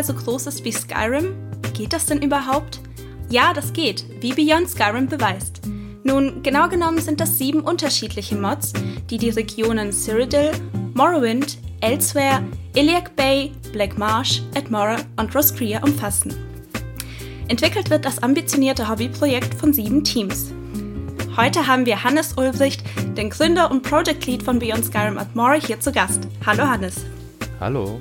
dreimal so groß ist wie Skyrim? Geht das denn überhaupt? Ja, das geht, wie Beyond Skyrim beweist. Nun, genau genommen sind das sieben unterschiedliche Mods, die die Regionen Cyrodiil, Morrowind, Elsewhere, Iliac Bay, Black Marsh, Edmora und Roscrea umfassen. Entwickelt wird das ambitionierte Hobbyprojekt von sieben Teams. Heute haben wir Hannes Ulbricht, den Gründer und Project Lead von Beyond Skyrim Edmora, hier zu Gast. Hallo Hannes. Hallo.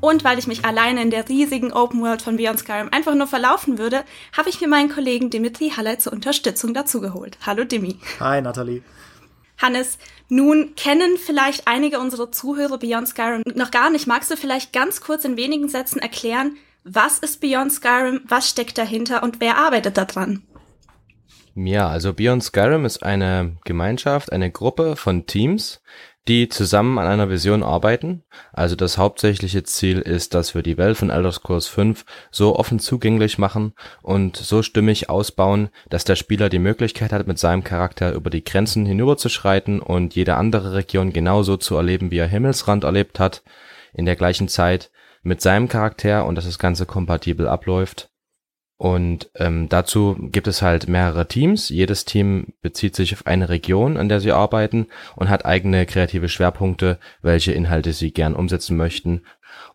Und weil ich mich alleine in der riesigen Open World von Beyond Skyrim einfach nur verlaufen würde, habe ich mir meinen Kollegen Dimitri Haller zur Unterstützung dazugeholt. Hallo Dimi. Hi Nathalie. Hannes, nun kennen vielleicht einige unserer Zuhörer Beyond Skyrim noch gar nicht. Magst du vielleicht ganz kurz in wenigen Sätzen erklären, was ist Beyond Skyrim, was steckt dahinter und wer arbeitet daran? Ja, also Beyond Skyrim ist eine Gemeinschaft, eine Gruppe von Teams, die zusammen an einer Vision arbeiten. Also das hauptsächliche Ziel ist, dass wir die Welt von Elder Scrolls 5 so offen zugänglich machen und so stimmig ausbauen, dass der Spieler die Möglichkeit hat, mit seinem Charakter über die Grenzen hinüberzuschreiten und jede andere Region genauso zu erleben, wie er Himmelsrand erlebt hat, in der gleichen Zeit mit seinem Charakter und dass das Ganze kompatibel abläuft. Und ähm, dazu gibt es halt mehrere Teams. Jedes Team bezieht sich auf eine Region, an der sie arbeiten und hat eigene kreative Schwerpunkte, welche Inhalte sie gern umsetzen möchten.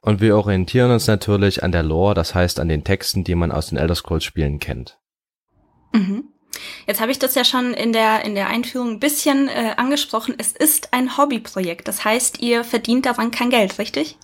Und wir orientieren uns natürlich an der Lore, das heißt an den Texten, die man aus den Elder Scrolls Spielen kennt. Mhm. Jetzt habe ich das ja schon in der, in der Einführung ein bisschen äh, angesprochen. Es ist ein Hobbyprojekt. Das heißt, ihr verdient daran kein Geld, richtig?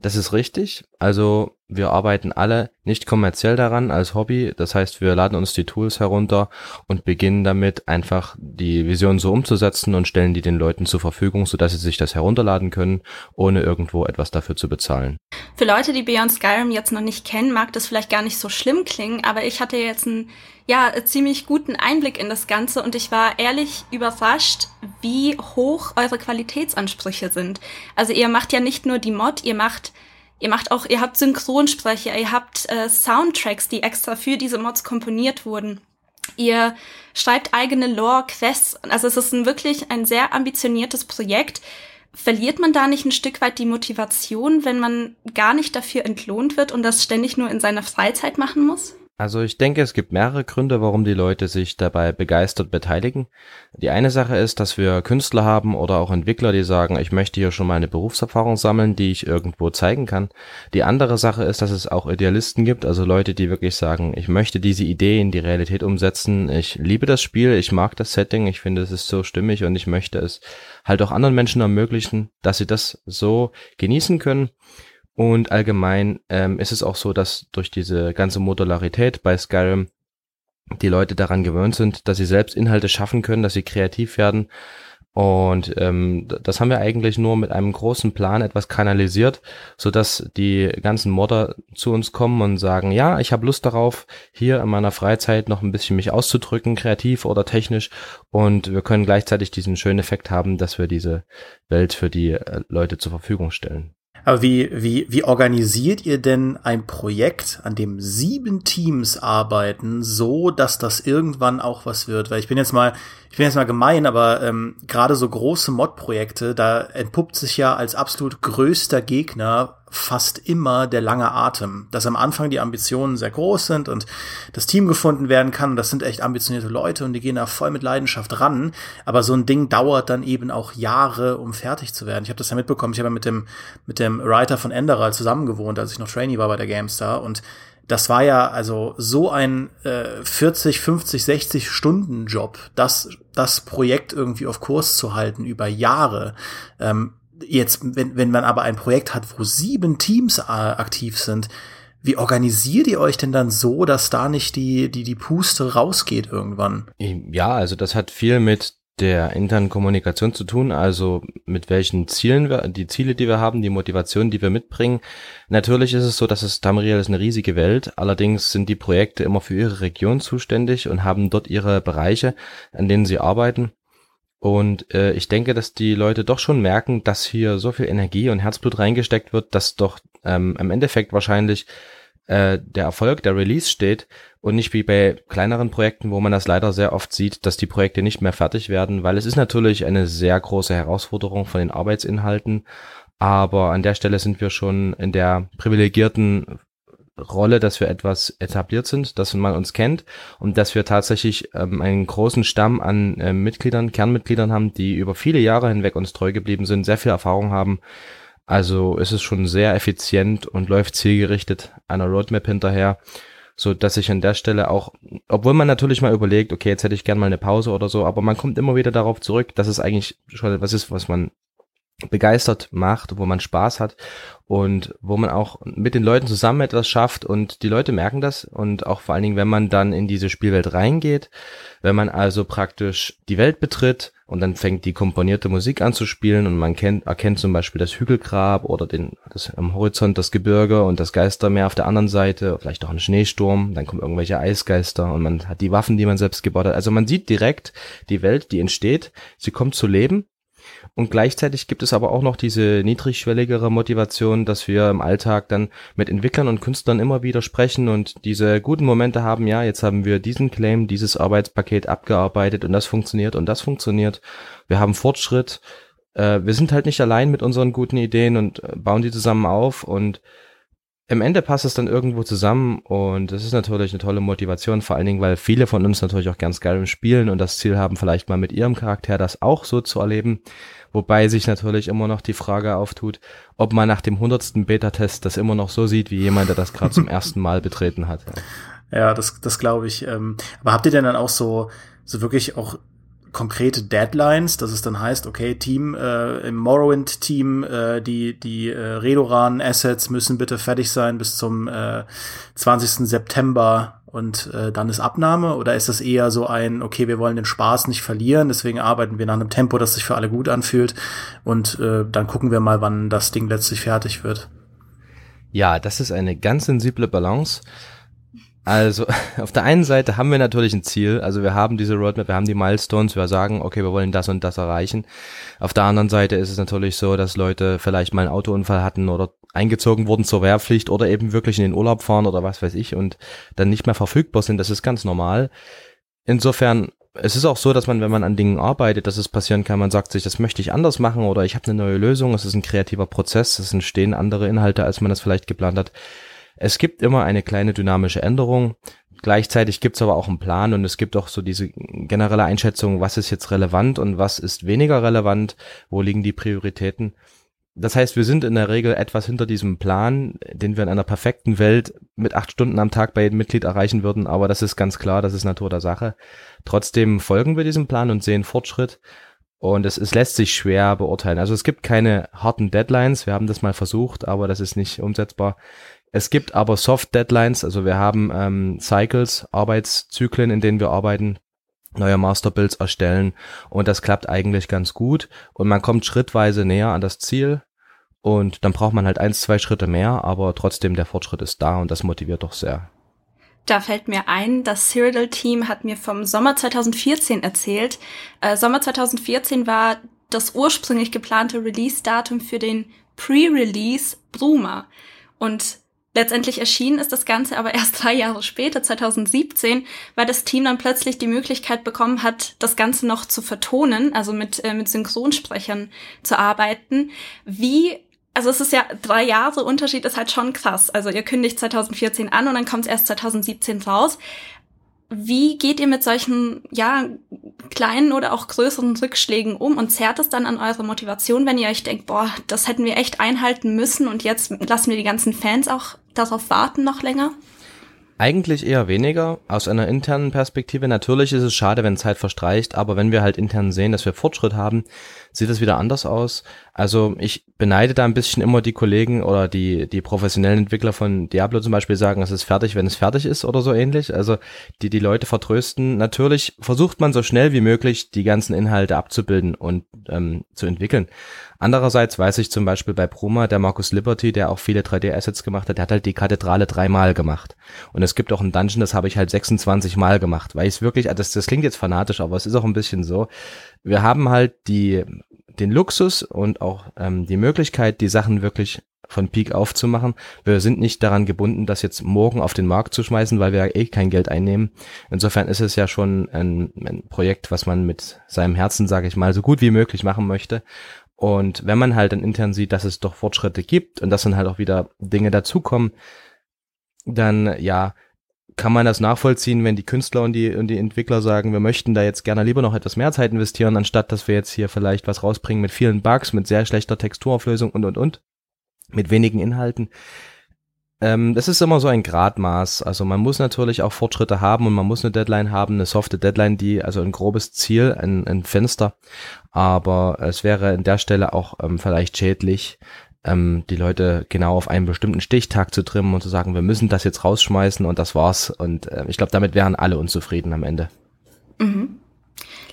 Das ist richtig. Also wir arbeiten alle nicht kommerziell daran als Hobby. Das heißt, wir laden uns die Tools herunter und beginnen damit einfach die Vision so umzusetzen und stellen die den Leuten zur Verfügung, sodass sie sich das herunterladen können, ohne irgendwo etwas dafür zu bezahlen. Für Leute, die Beyond Skyrim jetzt noch nicht kennen, mag das vielleicht gar nicht so schlimm klingen, aber ich hatte jetzt einen ja, ziemlich guten Einblick in das Ganze und ich war ehrlich überrascht, wie hoch eure Qualitätsansprüche sind. Also ihr macht ja nicht nur die Mod, ihr macht Ihr macht auch, ihr habt Synchronsprecher, ihr habt äh, Soundtracks, die extra für diese Mods komponiert wurden. Ihr schreibt eigene Lore, Quests. Also es ist ein wirklich ein sehr ambitioniertes Projekt. Verliert man da nicht ein Stück weit die Motivation, wenn man gar nicht dafür entlohnt wird und das ständig nur in seiner Freizeit machen muss? Also ich denke, es gibt mehrere Gründe, warum die Leute sich dabei begeistert beteiligen. Die eine Sache ist, dass wir Künstler haben oder auch Entwickler, die sagen, ich möchte hier schon mal eine Berufserfahrung sammeln, die ich irgendwo zeigen kann. Die andere Sache ist, dass es auch Idealisten gibt, also Leute, die wirklich sagen, ich möchte diese Idee in die Realität umsetzen. Ich liebe das Spiel, ich mag das Setting, ich finde es ist so stimmig und ich möchte es halt auch anderen Menschen ermöglichen, dass sie das so genießen können. Und allgemein ähm, ist es auch so, dass durch diese ganze Modularität bei Skyrim die Leute daran gewöhnt sind, dass sie selbst Inhalte schaffen können, dass sie kreativ werden. Und ähm, das haben wir eigentlich nur mit einem großen Plan etwas kanalisiert, so dass die ganzen Modder zu uns kommen und sagen, ja, ich habe Lust darauf, hier in meiner Freizeit noch ein bisschen mich auszudrücken, kreativ oder technisch. Und wir können gleichzeitig diesen schönen Effekt haben, dass wir diese Welt für die äh, Leute zur Verfügung stellen. Aber wie, wie, wie organisiert ihr denn ein Projekt, an dem sieben Teams arbeiten, so dass das irgendwann auch was wird? Weil ich bin jetzt mal, ich bin jetzt mal gemein, aber ähm, gerade so große Mod-Projekte, da entpuppt sich ja als absolut größter Gegner fast immer der lange Atem, dass am Anfang die Ambitionen sehr groß sind und das Team gefunden werden kann. Und das sind echt ambitionierte Leute und die gehen da voll mit Leidenschaft ran. Aber so ein Ding dauert dann eben auch Jahre, um fertig zu werden. Ich habe das ja mitbekommen. Ich habe ja mit dem mit dem Writer von Enderal zusammengewohnt, als ich noch Trainee war bei der GameStar und das war ja also so ein äh, 40, 50, 60 Stunden Job, das, das Projekt irgendwie auf Kurs zu halten über Jahre. Ähm, jetzt, wenn, wenn man aber ein Projekt hat, wo sieben Teams äh, aktiv sind, wie organisiert ihr euch denn dann so, dass da nicht die, die, die Puste rausgeht irgendwann? Ja, also das hat viel mit der internen Kommunikation zu tun, also mit welchen Zielen wir, die Ziele, die wir haben, die Motivation, die wir mitbringen. Natürlich ist es so, dass es Tamriel ist eine riesige Welt, allerdings sind die Projekte immer für ihre Region zuständig und haben dort ihre Bereiche, an denen sie arbeiten. Und äh, ich denke, dass die Leute doch schon merken, dass hier so viel Energie und Herzblut reingesteckt wird, dass doch ähm, im Endeffekt wahrscheinlich äh, der Erfolg, der Release steht und nicht wie bei kleineren Projekten, wo man das leider sehr oft sieht, dass die Projekte nicht mehr fertig werden, weil es ist natürlich eine sehr große Herausforderung von den Arbeitsinhalten. Aber an der Stelle sind wir schon in der privilegierten Rolle, dass wir etwas etabliert sind, dass man uns kennt und dass wir tatsächlich ähm, einen großen Stamm an äh, Mitgliedern, Kernmitgliedern haben, die über viele Jahre hinweg uns treu geblieben sind, sehr viel Erfahrung haben. Also ist es schon sehr effizient und läuft zielgerichtet einer Roadmap hinterher, so dass ich an der Stelle auch, obwohl man natürlich mal überlegt, okay, jetzt hätte ich gern mal eine Pause oder so, aber man kommt immer wieder darauf zurück, dass es eigentlich schon was ist, was man begeistert macht, wo man Spaß hat und wo man auch mit den Leuten zusammen etwas schafft und die Leute merken das und auch vor allen Dingen, wenn man dann in diese Spielwelt reingeht, wenn man also praktisch die Welt betritt und dann fängt die komponierte Musik an zu spielen und man kennt, erkennt zum Beispiel das Hügelgrab oder den, das am Horizont das Gebirge und das Geistermeer auf der anderen Seite, vielleicht auch ein Schneesturm, dann kommen irgendwelche Eisgeister und man hat die Waffen, die man selbst gebaut hat. Also man sieht direkt die Welt, die entsteht, sie kommt zu leben und gleichzeitig gibt es aber auch noch diese niedrigschwelligere Motivation, dass wir im Alltag dann mit Entwicklern und Künstlern immer wieder sprechen und diese guten Momente haben, ja, jetzt haben wir diesen Claim, dieses Arbeitspaket abgearbeitet und das funktioniert und das funktioniert. Wir haben Fortschritt. Äh, wir sind halt nicht allein mit unseren guten Ideen und äh, bauen die zusammen auf und im Ende passt es dann irgendwo zusammen und es ist natürlich eine tolle Motivation, vor allen Dingen, weil viele von uns natürlich auch gern Skyrim spielen und das Ziel haben, vielleicht mal mit ihrem Charakter das auch so zu erleben. Wobei sich natürlich immer noch die Frage auftut, ob man nach dem hundertsten Beta-Test das immer noch so sieht, wie jemand, der das gerade zum ersten Mal betreten hat. Ja, das, das glaube ich. Ähm, aber habt ihr denn dann auch so, so wirklich auch konkrete Deadlines, dass es dann heißt, okay, Team äh, im Morrowind-Team, äh, die, die äh, Redoran-Assets müssen bitte fertig sein bis zum äh, 20. September und äh, dann ist Abnahme? Oder ist das eher so ein, okay, wir wollen den Spaß nicht verlieren, deswegen arbeiten wir nach einem Tempo, das sich für alle gut anfühlt und äh, dann gucken wir mal, wann das Ding letztlich fertig wird? Ja, das ist eine ganz sensible Balance. Also auf der einen Seite haben wir natürlich ein Ziel, also wir haben diese Roadmap, wir haben die Milestones, wir sagen, okay, wir wollen das und das erreichen. Auf der anderen Seite ist es natürlich so, dass Leute vielleicht mal einen Autounfall hatten oder eingezogen wurden zur Wehrpflicht oder eben wirklich in den Urlaub fahren oder was weiß ich und dann nicht mehr verfügbar sind. Das ist ganz normal. Insofern es ist auch so, dass man, wenn man an Dingen arbeitet, dass es passieren kann, man sagt sich, das möchte ich anders machen oder ich habe eine neue Lösung, es ist ein kreativer Prozess, es entstehen andere Inhalte, als man das vielleicht geplant hat. Es gibt immer eine kleine dynamische Änderung. Gleichzeitig gibt es aber auch einen Plan und es gibt auch so diese generelle Einschätzung, was ist jetzt relevant und was ist weniger relevant, wo liegen die Prioritäten. Das heißt, wir sind in der Regel etwas hinter diesem Plan, den wir in einer perfekten Welt mit acht Stunden am Tag bei jedem Mitglied erreichen würden, aber das ist ganz klar, das ist Natur der Sache. Trotzdem folgen wir diesem Plan und sehen Fortschritt. Und es, es lässt sich schwer beurteilen. Also es gibt keine harten Deadlines. Wir haben das mal versucht, aber das ist nicht umsetzbar. Es gibt aber Soft Deadlines, also wir haben ähm, Cycles, Arbeitszyklen, in denen wir arbeiten, neue Masterbuilds erstellen und das klappt eigentlich ganz gut und man kommt schrittweise näher an das Ziel und dann braucht man halt eins, zwei Schritte mehr, aber trotzdem der Fortschritt ist da und das motiviert doch sehr. Da fällt mir ein, das Cyrodiil-Team hat mir vom Sommer 2014 erzählt. Äh, Sommer 2014 war das ursprünglich geplante Release-Datum für den Pre-Release Bruma. Und Letztendlich erschienen ist das Ganze aber erst drei Jahre später, 2017, weil das Team dann plötzlich die Möglichkeit bekommen hat, das Ganze noch zu vertonen, also mit, äh, mit Synchronsprechern zu arbeiten. Wie, also es ist ja drei Jahre Unterschied ist halt schon krass. Also ihr kündigt 2014 an und dann kommt es erst 2017 raus. Wie geht ihr mit solchen, ja, kleinen oder auch größeren Rückschlägen um und zerrt es dann an eure Motivation, wenn ihr euch denkt, boah, das hätten wir echt einhalten müssen und jetzt lassen wir die ganzen Fans auch darauf warten noch länger? Eigentlich eher weniger. Aus einer internen Perspektive. Natürlich ist es schade, wenn Zeit verstreicht, aber wenn wir halt intern sehen, dass wir Fortschritt haben, sieht es wieder anders aus. Also ich beneide da ein bisschen immer die Kollegen oder die, die professionellen Entwickler von Diablo zum Beispiel sagen, es ist fertig, wenn es fertig ist oder so ähnlich. Also die die Leute vertrösten. Natürlich versucht man so schnell wie möglich die ganzen Inhalte abzubilden und ähm, zu entwickeln. Andererseits weiß ich zum Beispiel bei Proma, der Markus Liberty, der auch viele 3D-Assets gemacht hat, der hat halt die Kathedrale dreimal gemacht. Und es gibt auch ein Dungeon, das habe ich halt 26 Mal gemacht, weil ich es wirklich, das, das klingt jetzt fanatisch, aber es ist auch ein bisschen so. Wir haben halt die, den Luxus und auch ähm, die Möglichkeit, die Sachen wirklich von Peak aufzumachen. Wir sind nicht daran gebunden, das jetzt morgen auf den Markt zu schmeißen, weil wir eh kein Geld einnehmen. Insofern ist es ja schon ein, ein Projekt, was man mit seinem Herzen, sage ich mal, so gut wie möglich machen möchte. Und wenn man halt dann intern sieht, dass es doch Fortschritte gibt und dass dann halt auch wieder Dinge dazukommen, dann ja, kann man das nachvollziehen, wenn die Künstler und die, und die Entwickler sagen, wir möchten da jetzt gerne lieber noch etwas mehr Zeit investieren, anstatt dass wir jetzt hier vielleicht was rausbringen mit vielen Bugs, mit sehr schlechter Texturauflösung und, und, und, mit wenigen Inhalten. Ähm, das ist immer so ein Gradmaß. Also man muss natürlich auch Fortschritte haben und man muss eine Deadline haben, eine softe Deadline, die, also ein grobes Ziel, ein, ein Fenster. Aber es wäre an der Stelle auch ähm, vielleicht schädlich, ähm, die Leute genau auf einen bestimmten Stichtag zu trimmen und zu sagen, wir müssen das jetzt rausschmeißen und das war's. Und äh, ich glaube, damit wären alle unzufrieden am Ende. Mhm.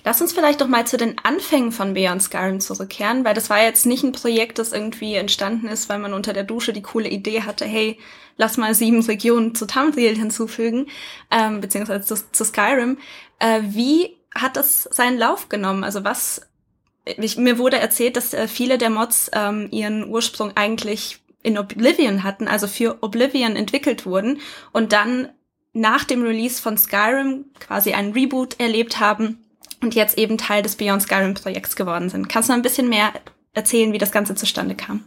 Lass uns vielleicht doch mal zu den Anfängen von Beyond Skyrim zurückkehren, weil das war jetzt nicht ein Projekt, das irgendwie entstanden ist, weil man unter der Dusche die coole Idee hatte, hey, lass mal sieben Regionen zu Tamriel hinzufügen, ähm, beziehungsweise zu, zu Skyrim. Äh, wie hat das seinen Lauf genommen? Also was ich, mir wurde erzählt, dass äh, viele der Mods ähm, ihren Ursprung eigentlich in Oblivion hatten, also für Oblivion entwickelt wurden und dann nach dem Release von Skyrim quasi einen Reboot erlebt haben und jetzt eben Teil des Beyond Skyrim Projekts geworden sind. Kannst du ein bisschen mehr erzählen, wie das Ganze zustande kam?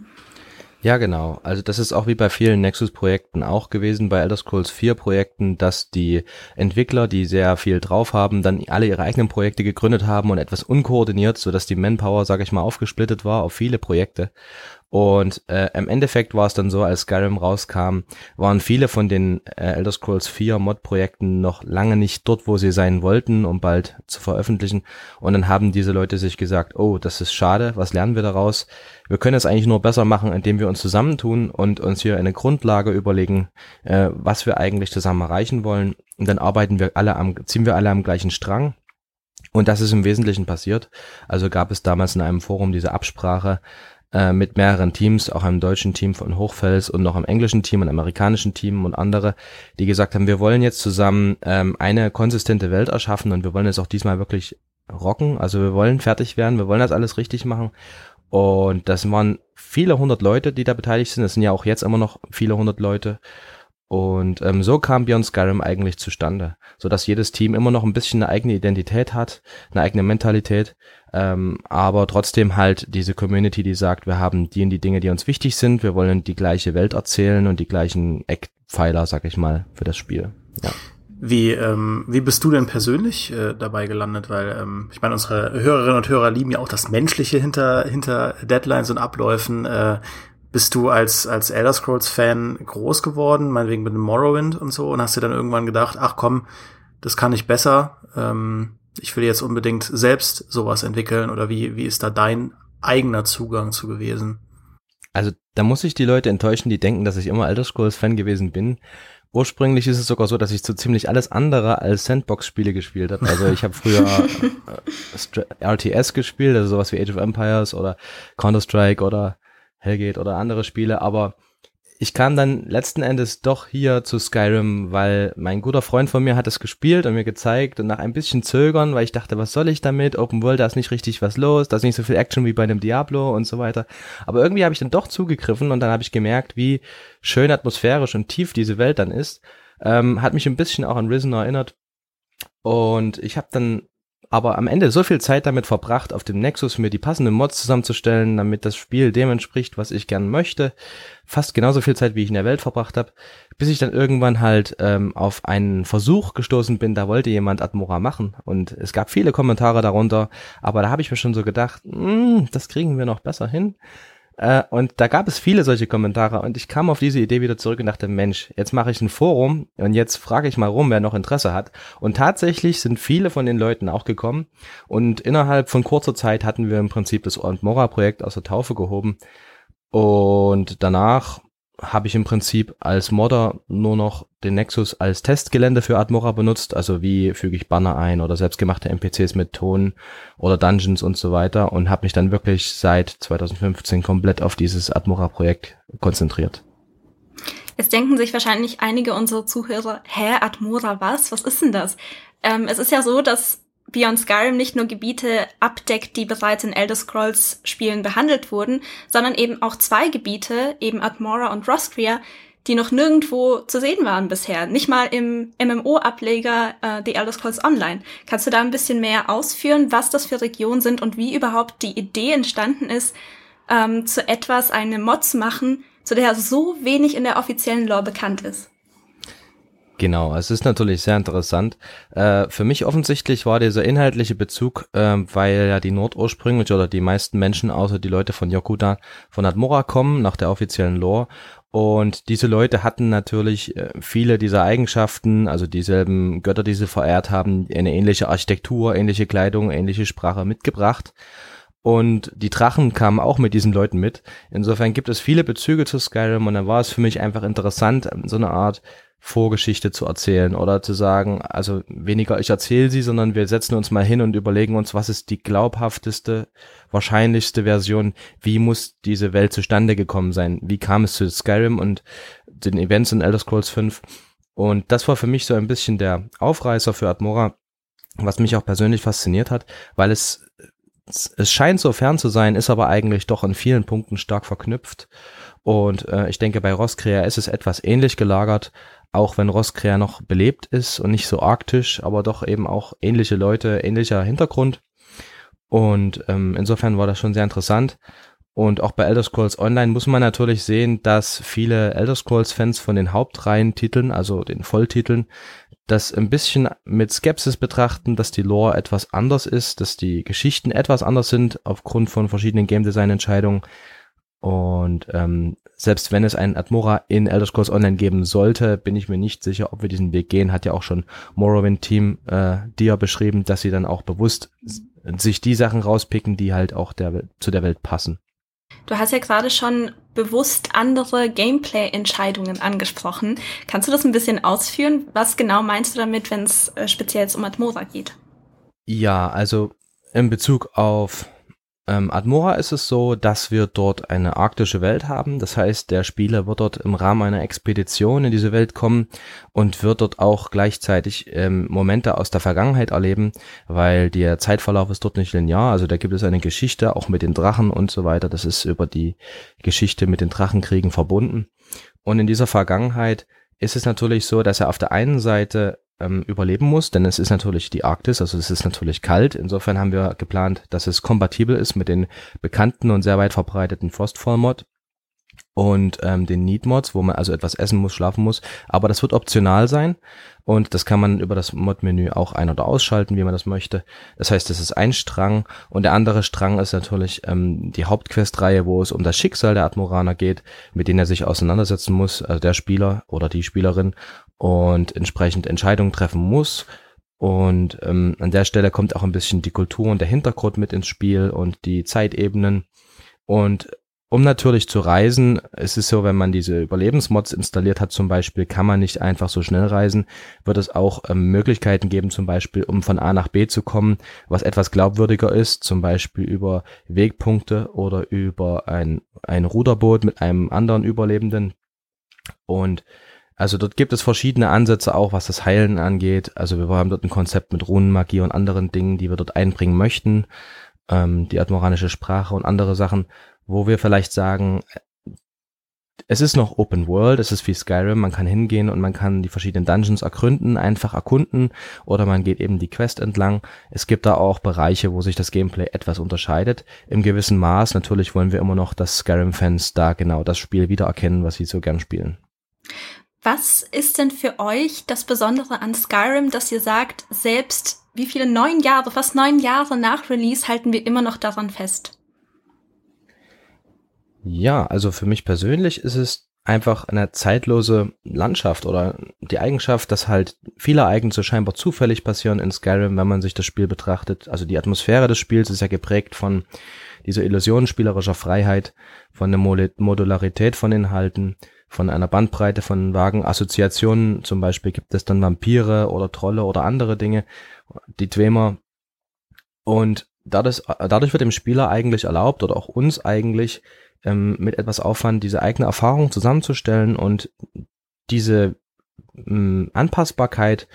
Ja, genau. Also das ist auch wie bei vielen Nexus-Projekten auch gewesen, bei Elder Scrolls 4 Projekten, dass die Entwickler, die sehr viel drauf haben, dann alle ihre eigenen Projekte gegründet haben und etwas unkoordiniert, so dass die Manpower, sage ich mal, aufgesplittet war auf viele Projekte. Und äh, im Endeffekt war es dann so, als Skyrim rauskam, waren viele von den äh, Elder Scrolls 4 Mod-Projekten noch lange nicht dort, wo sie sein wollten, um bald zu veröffentlichen. Und dann haben diese Leute sich gesagt, oh, das ist schade, was lernen wir daraus? Wir können es eigentlich nur besser machen, indem wir uns zusammentun und uns hier eine Grundlage überlegen, äh, was wir eigentlich zusammen erreichen wollen. Und dann arbeiten wir alle am, ziehen wir alle am gleichen Strang. Und das ist im Wesentlichen passiert. Also gab es damals in einem Forum diese Absprache, äh, mit mehreren Teams, auch einem deutschen Team von Hochfels und noch einem englischen Team und amerikanischen Team und andere, die gesagt haben, wir wollen jetzt zusammen ähm, eine konsistente Welt erschaffen und wir wollen es auch diesmal wirklich rocken. Also wir wollen fertig werden, wir wollen das alles richtig machen. Und das waren viele hundert Leute, die da beteiligt sind. Das sind ja auch jetzt immer noch viele hundert Leute. Und ähm, so kam Beyond Skyrim eigentlich zustande, so dass jedes Team immer noch ein bisschen eine eigene Identität hat, eine eigene Mentalität, ähm, aber trotzdem halt diese Community, die sagt, wir haben die und die Dinge, die uns wichtig sind, wir wollen die gleiche Welt erzählen und die gleichen Eckpfeiler, sag ich mal, für das Spiel. Ja. Wie, ähm, wie bist du denn persönlich äh, dabei gelandet? Weil ähm, ich meine, unsere Hörerinnen und Hörer lieben ja auch das Menschliche hinter, hinter Deadlines und Abläufen. Äh, bist du als, als Elder Scrolls-Fan groß geworden, meinetwegen mit dem Morrowind und so, und hast dir dann irgendwann gedacht, ach komm, das kann ich besser, ähm, ich will jetzt unbedingt selbst sowas entwickeln, oder wie, wie ist da dein eigener Zugang zu gewesen? Also da muss ich die Leute enttäuschen, die denken, dass ich immer Elder Scrolls-Fan gewesen bin. Ursprünglich ist es sogar so, dass ich so ziemlich alles andere als Sandbox-Spiele gespielt habe. Also ich habe früher äh, RTS gespielt, also sowas wie Age of Empires oder Counter-Strike oder Hellgate oder andere Spiele, aber ich kam dann letzten Endes doch hier zu Skyrim, weil mein guter Freund von mir hat es gespielt und mir gezeigt und nach ein bisschen Zögern, weil ich dachte, was soll ich damit? Open World, da ist nicht richtig was los, da ist nicht so viel Action wie bei einem Diablo und so weiter. Aber irgendwie habe ich dann doch zugegriffen und dann habe ich gemerkt, wie schön atmosphärisch und tief diese Welt dann ist. Ähm, hat mich ein bisschen auch an Risen erinnert. Und ich habe dann aber am Ende so viel Zeit damit verbracht, auf dem Nexus mir die passenden Mods zusammenzustellen, damit das Spiel dem entspricht, was ich gern möchte. Fast genauso viel Zeit, wie ich in der Welt verbracht habe, bis ich dann irgendwann halt ähm, auf einen Versuch gestoßen bin, da wollte jemand Admora machen. Und es gab viele Kommentare darunter, aber da habe ich mir schon so gedacht, hm, das kriegen wir noch besser hin. Äh, und da gab es viele solche Kommentare und ich kam auf diese Idee wieder zurück und dachte, Mensch, jetzt mache ich ein Forum und jetzt frage ich mal rum, wer noch Interesse hat. Und tatsächlich sind viele von den Leuten auch gekommen und innerhalb von kurzer Zeit hatten wir im Prinzip das Ort Mora Projekt aus der Taufe gehoben. Und danach habe ich im Prinzip als Modder nur noch den Nexus als Testgelände für Admora benutzt, also wie füge ich Banner ein oder selbstgemachte NPCs mit Ton oder Dungeons und so weiter und habe mich dann wirklich seit 2015 komplett auf dieses Admora-Projekt konzentriert. Jetzt denken sich wahrscheinlich einige unserer Zuhörer, hä, Admora was? Was ist denn das? Ähm, es ist ja so, dass Beyond Skyrim nicht nur Gebiete abdeckt, die bereits in Elder Scrolls Spielen behandelt wurden, sondern eben auch zwei Gebiete, eben Admora und Roscria, die noch nirgendwo zu sehen waren bisher. Nicht mal im MMO-Ableger äh, The Elder Scrolls Online. Kannst du da ein bisschen mehr ausführen, was das für Regionen sind und wie überhaupt die Idee entstanden ist, ähm, zu etwas eine Mod zu machen, zu der so wenig in der offiziellen Lore bekannt ist? Genau, es ist natürlich sehr interessant. Äh, für mich offensichtlich war dieser inhaltliche Bezug, äh, weil ja die Nordursprünglich oder die meisten Menschen, außer die Leute von Yokuda, von Admora kommen, nach der offiziellen Lore. Und diese Leute hatten natürlich äh, viele dieser Eigenschaften, also dieselben Götter, die sie verehrt haben, eine ähnliche Architektur, ähnliche Kleidung, ähnliche Sprache mitgebracht. Und die Drachen kamen auch mit diesen Leuten mit. Insofern gibt es viele Bezüge zu Skyrim und dann war es für mich einfach interessant, so eine Art Vorgeschichte zu erzählen oder zu sagen, also weniger ich erzähle sie, sondern wir setzen uns mal hin und überlegen uns, was ist die glaubhafteste, wahrscheinlichste Version, wie muss diese Welt zustande gekommen sein, wie kam es zu Skyrim und den Events in Elder Scrolls 5 und das war für mich so ein bisschen der Aufreißer für Admora, was mich auch persönlich fasziniert hat, weil es es scheint so fern zu sein, ist aber eigentlich doch in vielen Punkten stark verknüpft. Und äh, ich denke, bei Roskrea ist es etwas ähnlich gelagert, auch wenn Roskrea noch belebt ist und nicht so arktisch, aber doch eben auch ähnliche Leute, ähnlicher Hintergrund. Und ähm, insofern war das schon sehr interessant. Und auch bei Elder Scrolls Online muss man natürlich sehen, dass viele Elder Scrolls Fans von den Hauptreihen-Titeln, also den Volltiteln, das ein bisschen mit Skepsis betrachten, dass die Lore etwas anders ist, dass die Geschichten etwas anders sind aufgrund von verschiedenen Game Design Entscheidungen. Und ähm, selbst wenn es einen Admora in Elder Scrolls Online geben sollte, bin ich mir nicht sicher, ob wir diesen Weg gehen. Hat ja auch schon Morrowind Team äh, Dia beschrieben, dass sie dann auch bewusst sich die Sachen rauspicken, die halt auch der, zu der Welt passen. Du hast ja gerade schon bewusst andere Gameplay-Entscheidungen angesprochen. Kannst du das ein bisschen ausführen? Was genau meinst du damit, wenn es äh, speziell um Admora geht? Ja, also in Bezug auf ähm, Admora ist es so, dass wir dort eine arktische Welt haben. Das heißt, der Spieler wird dort im Rahmen einer Expedition in diese Welt kommen und wird dort auch gleichzeitig ähm, Momente aus der Vergangenheit erleben, weil der Zeitverlauf ist dort nicht linear. Also da gibt es eine Geschichte, auch mit den Drachen und so weiter. Das ist über die Geschichte mit den Drachenkriegen verbunden. Und in dieser Vergangenheit ist es natürlich so, dass er auf der einen Seite ähm, überleben muss, denn es ist natürlich die Arktis, also es ist natürlich kalt. Insofern haben wir geplant, dass es kompatibel ist mit den bekannten und sehr weit verbreiteten Frostfall-Mod und ähm, den Need-Mods, wo man also etwas essen muss, schlafen muss. Aber das wird optional sein und das kann man über das Mod-Menü auch ein- oder ausschalten, wie man das möchte. Das heißt, das ist ein Strang und der andere Strang ist natürlich ähm, die Hauptquest-Reihe, wo es um das Schicksal der Admoraner geht, mit denen er sich auseinandersetzen muss, also der Spieler oder die Spielerin und entsprechend Entscheidungen treffen muss. Und ähm, an der Stelle kommt auch ein bisschen die Kultur und der Hintergrund mit ins Spiel und die Zeitebenen. Und um natürlich zu reisen, es so, wenn man diese Überlebensmods installiert hat zum Beispiel, kann man nicht einfach so schnell reisen, wird es auch ähm, Möglichkeiten geben, zum Beispiel, um von A nach B zu kommen, was etwas glaubwürdiger ist, zum Beispiel über Wegpunkte oder über ein, ein Ruderboot mit einem anderen Überlebenden. Und also dort gibt es verschiedene Ansätze auch, was das Heilen angeht. Also wir haben dort ein Konzept mit Runenmagie und anderen Dingen, die wir dort einbringen möchten. Ähm, die admoranische Sprache und andere Sachen, wo wir vielleicht sagen, es ist noch Open World, es ist wie Skyrim, man kann hingehen und man kann die verschiedenen Dungeons ergründen, einfach erkunden oder man geht eben die Quest entlang. Es gibt da auch Bereiche, wo sich das Gameplay etwas unterscheidet. Im gewissen Maß, natürlich wollen wir immer noch, dass Skyrim-Fans da genau das Spiel wiedererkennen, was sie so gern spielen. Was ist denn für euch das Besondere an Skyrim, dass ihr sagt, selbst wie viele neun Jahre, fast neun Jahre nach Release halten wir immer noch daran fest? Ja, also für mich persönlich ist es einfach eine zeitlose Landschaft oder die Eigenschaft, dass halt viele Ereignisse scheinbar zufällig passieren in Skyrim, wenn man sich das Spiel betrachtet. Also die Atmosphäre des Spiels ist ja geprägt von dieser Illusion spielerischer Freiheit, von der Modularität von Inhalten, von einer Bandbreite von vagen Assoziationen. Zum Beispiel gibt es dann Vampire oder Trolle oder andere Dinge, die Dwemer. Und dadurch, dadurch wird dem Spieler eigentlich erlaubt oder auch uns eigentlich ähm, mit etwas Aufwand diese eigene Erfahrung zusammenzustellen und diese ähm, Anpassbarkeit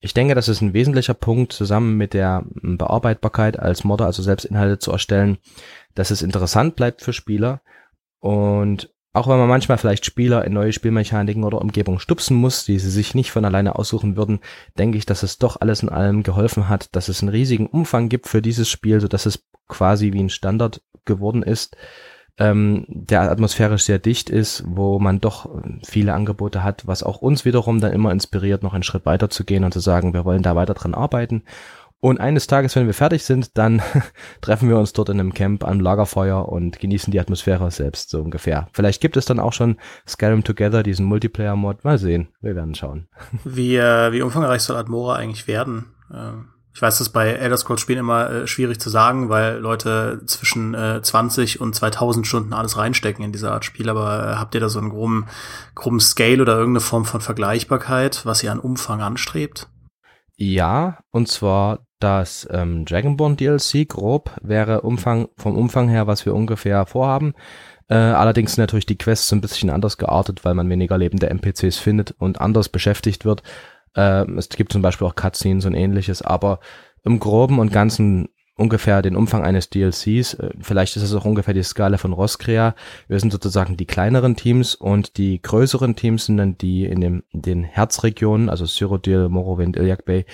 ich denke, das ist ein wesentlicher Punkt zusammen mit der Bearbeitbarkeit als Modder, also selbst Inhalte zu erstellen, dass es interessant bleibt für Spieler und auch wenn man manchmal vielleicht Spieler in neue Spielmechaniken oder Umgebungen stupsen muss, die sie sich nicht von alleine aussuchen würden, denke ich, dass es doch alles in allem geholfen hat, dass es einen riesigen Umfang gibt für dieses Spiel, so dass es quasi wie ein Standard geworden ist, ähm, der atmosphärisch sehr dicht ist, wo man doch viele Angebote hat, was auch uns wiederum dann immer inspiriert, noch einen Schritt weiter zu gehen und zu sagen, wir wollen da weiter dran arbeiten und eines Tages, wenn wir fertig sind, dann treffen wir uns dort in einem Camp am Lagerfeuer und genießen die Atmosphäre selbst, so ungefähr. Vielleicht gibt es dann auch schon Skyrim Together, diesen Multiplayer-Mod. Mal sehen. Wir werden schauen. Wie, äh, wie umfangreich soll Admora eigentlich werden? Ähm, ich weiß, das ist bei Elder Scrolls Spielen immer äh, schwierig zu sagen, weil Leute zwischen äh, 20 und 2000 Stunden alles reinstecken in diese Art Spiel. Aber äh, habt ihr da so einen groben, groben Scale oder irgendeine Form von Vergleichbarkeit, was ihr an Umfang anstrebt? Ja, und zwar das ähm, Dragonborn DLC grob wäre Umfang vom Umfang her, was wir ungefähr vorhaben. Äh, allerdings sind natürlich die Quests ein bisschen anders geartet, weil man weniger lebende NPCs findet und anders beschäftigt wird. Äh, es gibt zum Beispiel auch Cutscenes und ähnliches, aber im Groben und Ganzen ungefähr den Umfang eines DLCs. Äh, vielleicht ist es auch ungefähr die Skala von Roscrea. Wir sind sozusagen die kleineren Teams und die größeren Teams sind dann die in, dem, den Herzregionen, also Cyrodiil, Morrowind, Iliac Bay,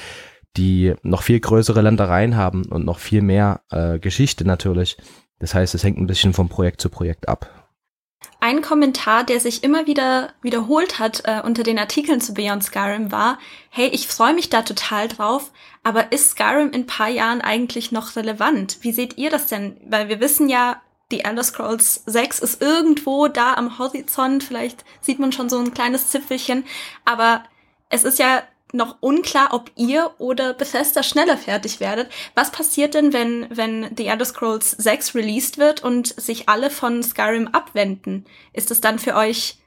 die noch viel größere Ländereien haben und noch viel mehr äh, Geschichte natürlich. Das heißt, es hängt ein bisschen vom Projekt zu Projekt ab. Ein Kommentar, der sich immer wieder wiederholt hat äh, unter den Artikeln zu Beyond Skyrim war, hey, ich freue mich da total drauf, aber ist Skyrim in paar Jahren eigentlich noch relevant? Wie seht ihr das denn? Weil wir wissen ja, die Elder Scrolls 6 ist irgendwo da am Horizont, vielleicht sieht man schon so ein kleines Zipfelchen, aber es ist ja noch unklar, ob ihr oder Bethesda schneller fertig werdet. Was passiert denn, wenn, wenn The Elder Scrolls 6 released wird und sich alle von Skyrim abwenden? Ist es dann für euch,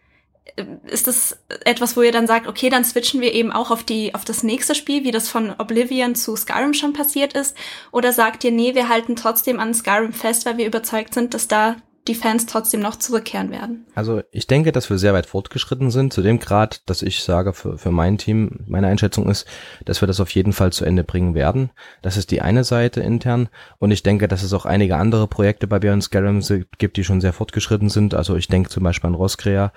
äh, ist das etwas, wo ihr dann sagt, okay, dann switchen wir eben auch auf die, auf das nächste Spiel, wie das von Oblivion zu Skyrim schon passiert ist? Oder sagt ihr, nee, wir halten trotzdem an Skyrim fest, weil wir überzeugt sind, dass da die Fans trotzdem noch zurückkehren werden. Also ich denke, dass wir sehr weit fortgeschritten sind, zu dem Grad, dass ich sage, für, für mein Team, meine Einschätzung ist, dass wir das auf jeden Fall zu Ende bringen werden. Das ist die eine Seite intern. Und ich denke, dass es auch einige andere Projekte bei Beyond Skyrim gibt, die schon sehr fortgeschritten sind. Also ich denke zum Beispiel an Roscrea,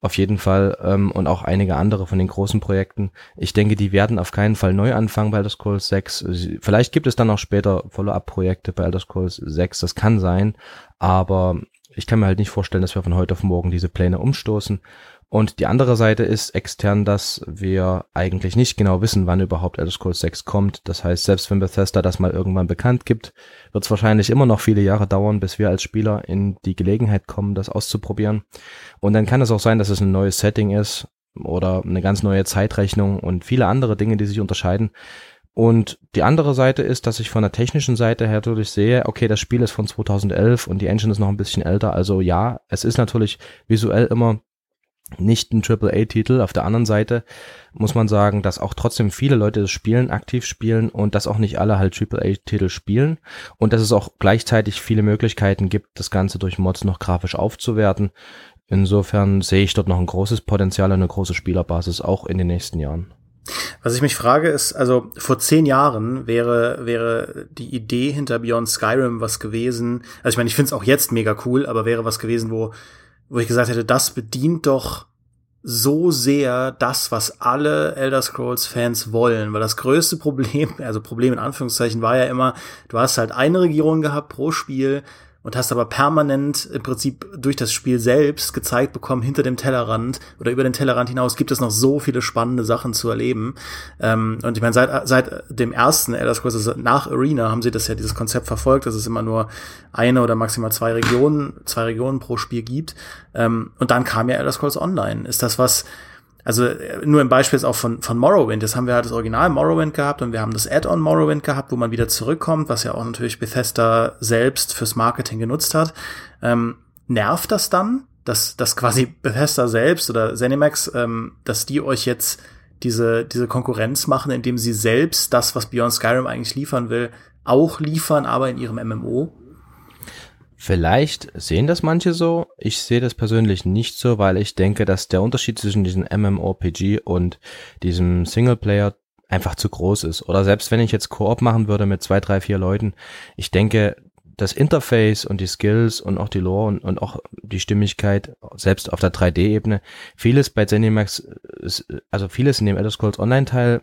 auf jeden Fall ähm, und auch einige andere von den großen Projekten. Ich denke, die werden auf keinen Fall neu anfangen bei Elder Scrolls 6. Vielleicht gibt es dann auch später Follow-up-Projekte bei Elder Scrolls 6, das kann sein, aber ich kann mir halt nicht vorstellen, dass wir von heute auf morgen diese Pläne umstoßen. Und die andere Seite ist extern, dass wir eigentlich nicht genau wissen, wann überhaupt Elder Scrolls 6 kommt. Das heißt, selbst wenn Bethesda das mal irgendwann bekannt gibt, wird es wahrscheinlich immer noch viele Jahre dauern, bis wir als Spieler in die Gelegenheit kommen, das auszuprobieren. Und dann kann es auch sein, dass es ein neues Setting ist oder eine ganz neue Zeitrechnung und viele andere Dinge, die sich unterscheiden. Und die andere Seite ist, dass ich von der technischen Seite her natürlich sehe, okay, das Spiel ist von 2011 und die Engine ist noch ein bisschen älter. Also ja, es ist natürlich visuell immer nicht ein AAA-Titel. Auf der anderen Seite muss man sagen, dass auch trotzdem viele Leute das Spielen aktiv spielen und dass auch nicht alle halt AAA-Titel spielen und dass es auch gleichzeitig viele Möglichkeiten gibt, das Ganze durch Mods noch grafisch aufzuwerten. Insofern sehe ich dort noch ein großes Potenzial eine große Spielerbasis auch in den nächsten Jahren. Was ich mich frage ist, also vor zehn Jahren wäre, wäre die Idee hinter Beyond Skyrim was gewesen. Also ich meine, ich finde es auch jetzt mega cool, aber wäre was gewesen, wo wo ich gesagt hätte, das bedient doch so sehr das, was alle Elder Scrolls Fans wollen, weil das größte Problem, also Problem in Anführungszeichen war ja immer, du hast halt eine Region gehabt pro Spiel, und hast aber permanent im Prinzip durch das Spiel selbst gezeigt bekommen, hinter dem Tellerrand oder über den Tellerrand hinaus gibt es noch so viele spannende Sachen zu erleben. Ähm, und ich meine, seit, seit dem ersten Elder Scrolls, also nach Arena, haben sie das ja, dieses Konzept verfolgt, dass es immer nur eine oder maximal zwei Regionen, zwei Regionen pro Spiel gibt. Ähm, und dann kam ja Elder Scrolls Online. Ist das was, also äh, nur ein Beispiel ist auch von, von Morrowind. Das haben wir halt das Original Morrowind gehabt und wir haben das Add-on Morrowind gehabt, wo man wieder zurückkommt, was ja auch natürlich Bethesda selbst fürs Marketing genutzt hat. Ähm, nervt das dann, dass, dass quasi Bethesda selbst oder Zenimax, ähm, dass die euch jetzt diese, diese Konkurrenz machen, indem sie selbst das, was Beyond Skyrim eigentlich liefern will, auch liefern, aber in ihrem MMO? Vielleicht sehen das manche so. Ich sehe das persönlich nicht so, weil ich denke, dass der Unterschied zwischen diesem MMORPG und diesem Singleplayer einfach zu groß ist. Oder selbst wenn ich jetzt Koop machen würde mit zwei, drei, vier Leuten, ich denke, das Interface und die Skills und auch die Lore und, und auch die Stimmigkeit, selbst auf der 3D-Ebene, vieles bei Zenimax, ist, also vieles in dem Elder Scrolls Online-Teil,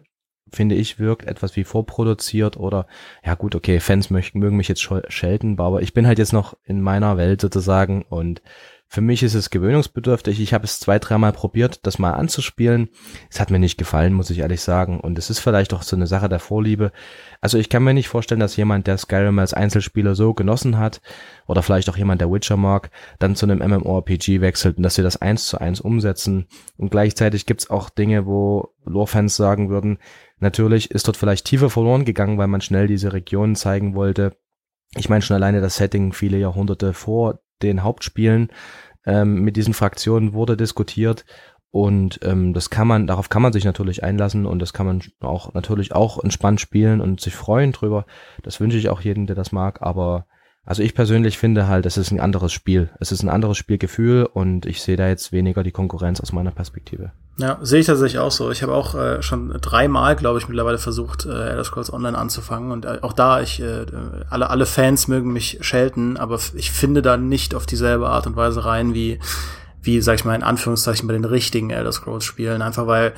finde ich, wirkt etwas wie vorproduziert oder, ja gut, okay, Fans möchten, mögen mich jetzt schelten, aber ich bin halt jetzt noch in meiner Welt sozusagen und für mich ist es gewöhnungsbedürftig. Ich habe es zwei, dreimal probiert, das mal anzuspielen. Es hat mir nicht gefallen, muss ich ehrlich sagen. Und es ist vielleicht auch so eine Sache der Vorliebe. Also ich kann mir nicht vorstellen, dass jemand, der Skyrim als Einzelspieler so genossen hat, oder vielleicht auch jemand, der Witcher mag, dann zu einem MMORPG wechselt und dass sie das eins zu eins umsetzen. Und gleichzeitig gibt's auch Dinge, wo Lore-Fans sagen würden, natürlich ist dort vielleicht tiefer verloren gegangen, weil man schnell diese Regionen zeigen wollte. Ich meine schon alleine das Setting viele Jahrhunderte vor den Hauptspielen ähm, mit diesen Fraktionen wurde diskutiert und ähm, das kann man, darauf kann man sich natürlich einlassen und das kann man auch natürlich auch entspannt spielen und sich freuen drüber. Das wünsche ich auch jedem, der das mag, aber also ich persönlich finde halt, es ist ein anderes Spiel. Es ist ein anderes Spielgefühl und ich sehe da jetzt weniger die Konkurrenz aus meiner Perspektive. Ja, sehe ich tatsächlich auch so. Ich habe auch äh, schon dreimal, glaube ich, mittlerweile versucht, äh, Elder Scrolls Online anzufangen und äh, auch da, ich äh, alle alle Fans mögen mich schelten, aber ich finde da nicht auf dieselbe Art und Weise rein wie wie sag ich mal in Anführungszeichen bei den richtigen Elder Scrolls Spielen, einfach weil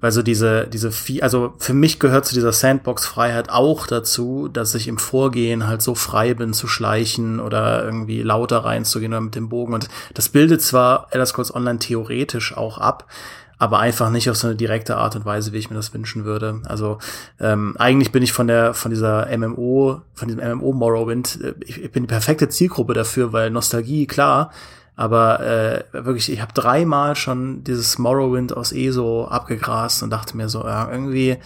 weil so diese, diese, also für mich gehört zu dieser Sandbox-Freiheit auch dazu, dass ich im Vorgehen halt so frei bin zu schleichen oder irgendwie lauter reinzugehen oder mit dem Bogen. Und das bildet zwar Elder Scrolls Online theoretisch auch ab, aber einfach nicht auf so eine direkte Art und Weise, wie ich mir das wünschen würde. Also ähm, eigentlich bin ich von der von dieser MMO, von diesem MMO Morrowind, äh, ich, ich bin die perfekte Zielgruppe dafür, weil Nostalgie, klar, aber äh, wirklich, ich habe dreimal schon dieses Morrowind aus ESO abgegrast und dachte mir so, ja, irgendwie,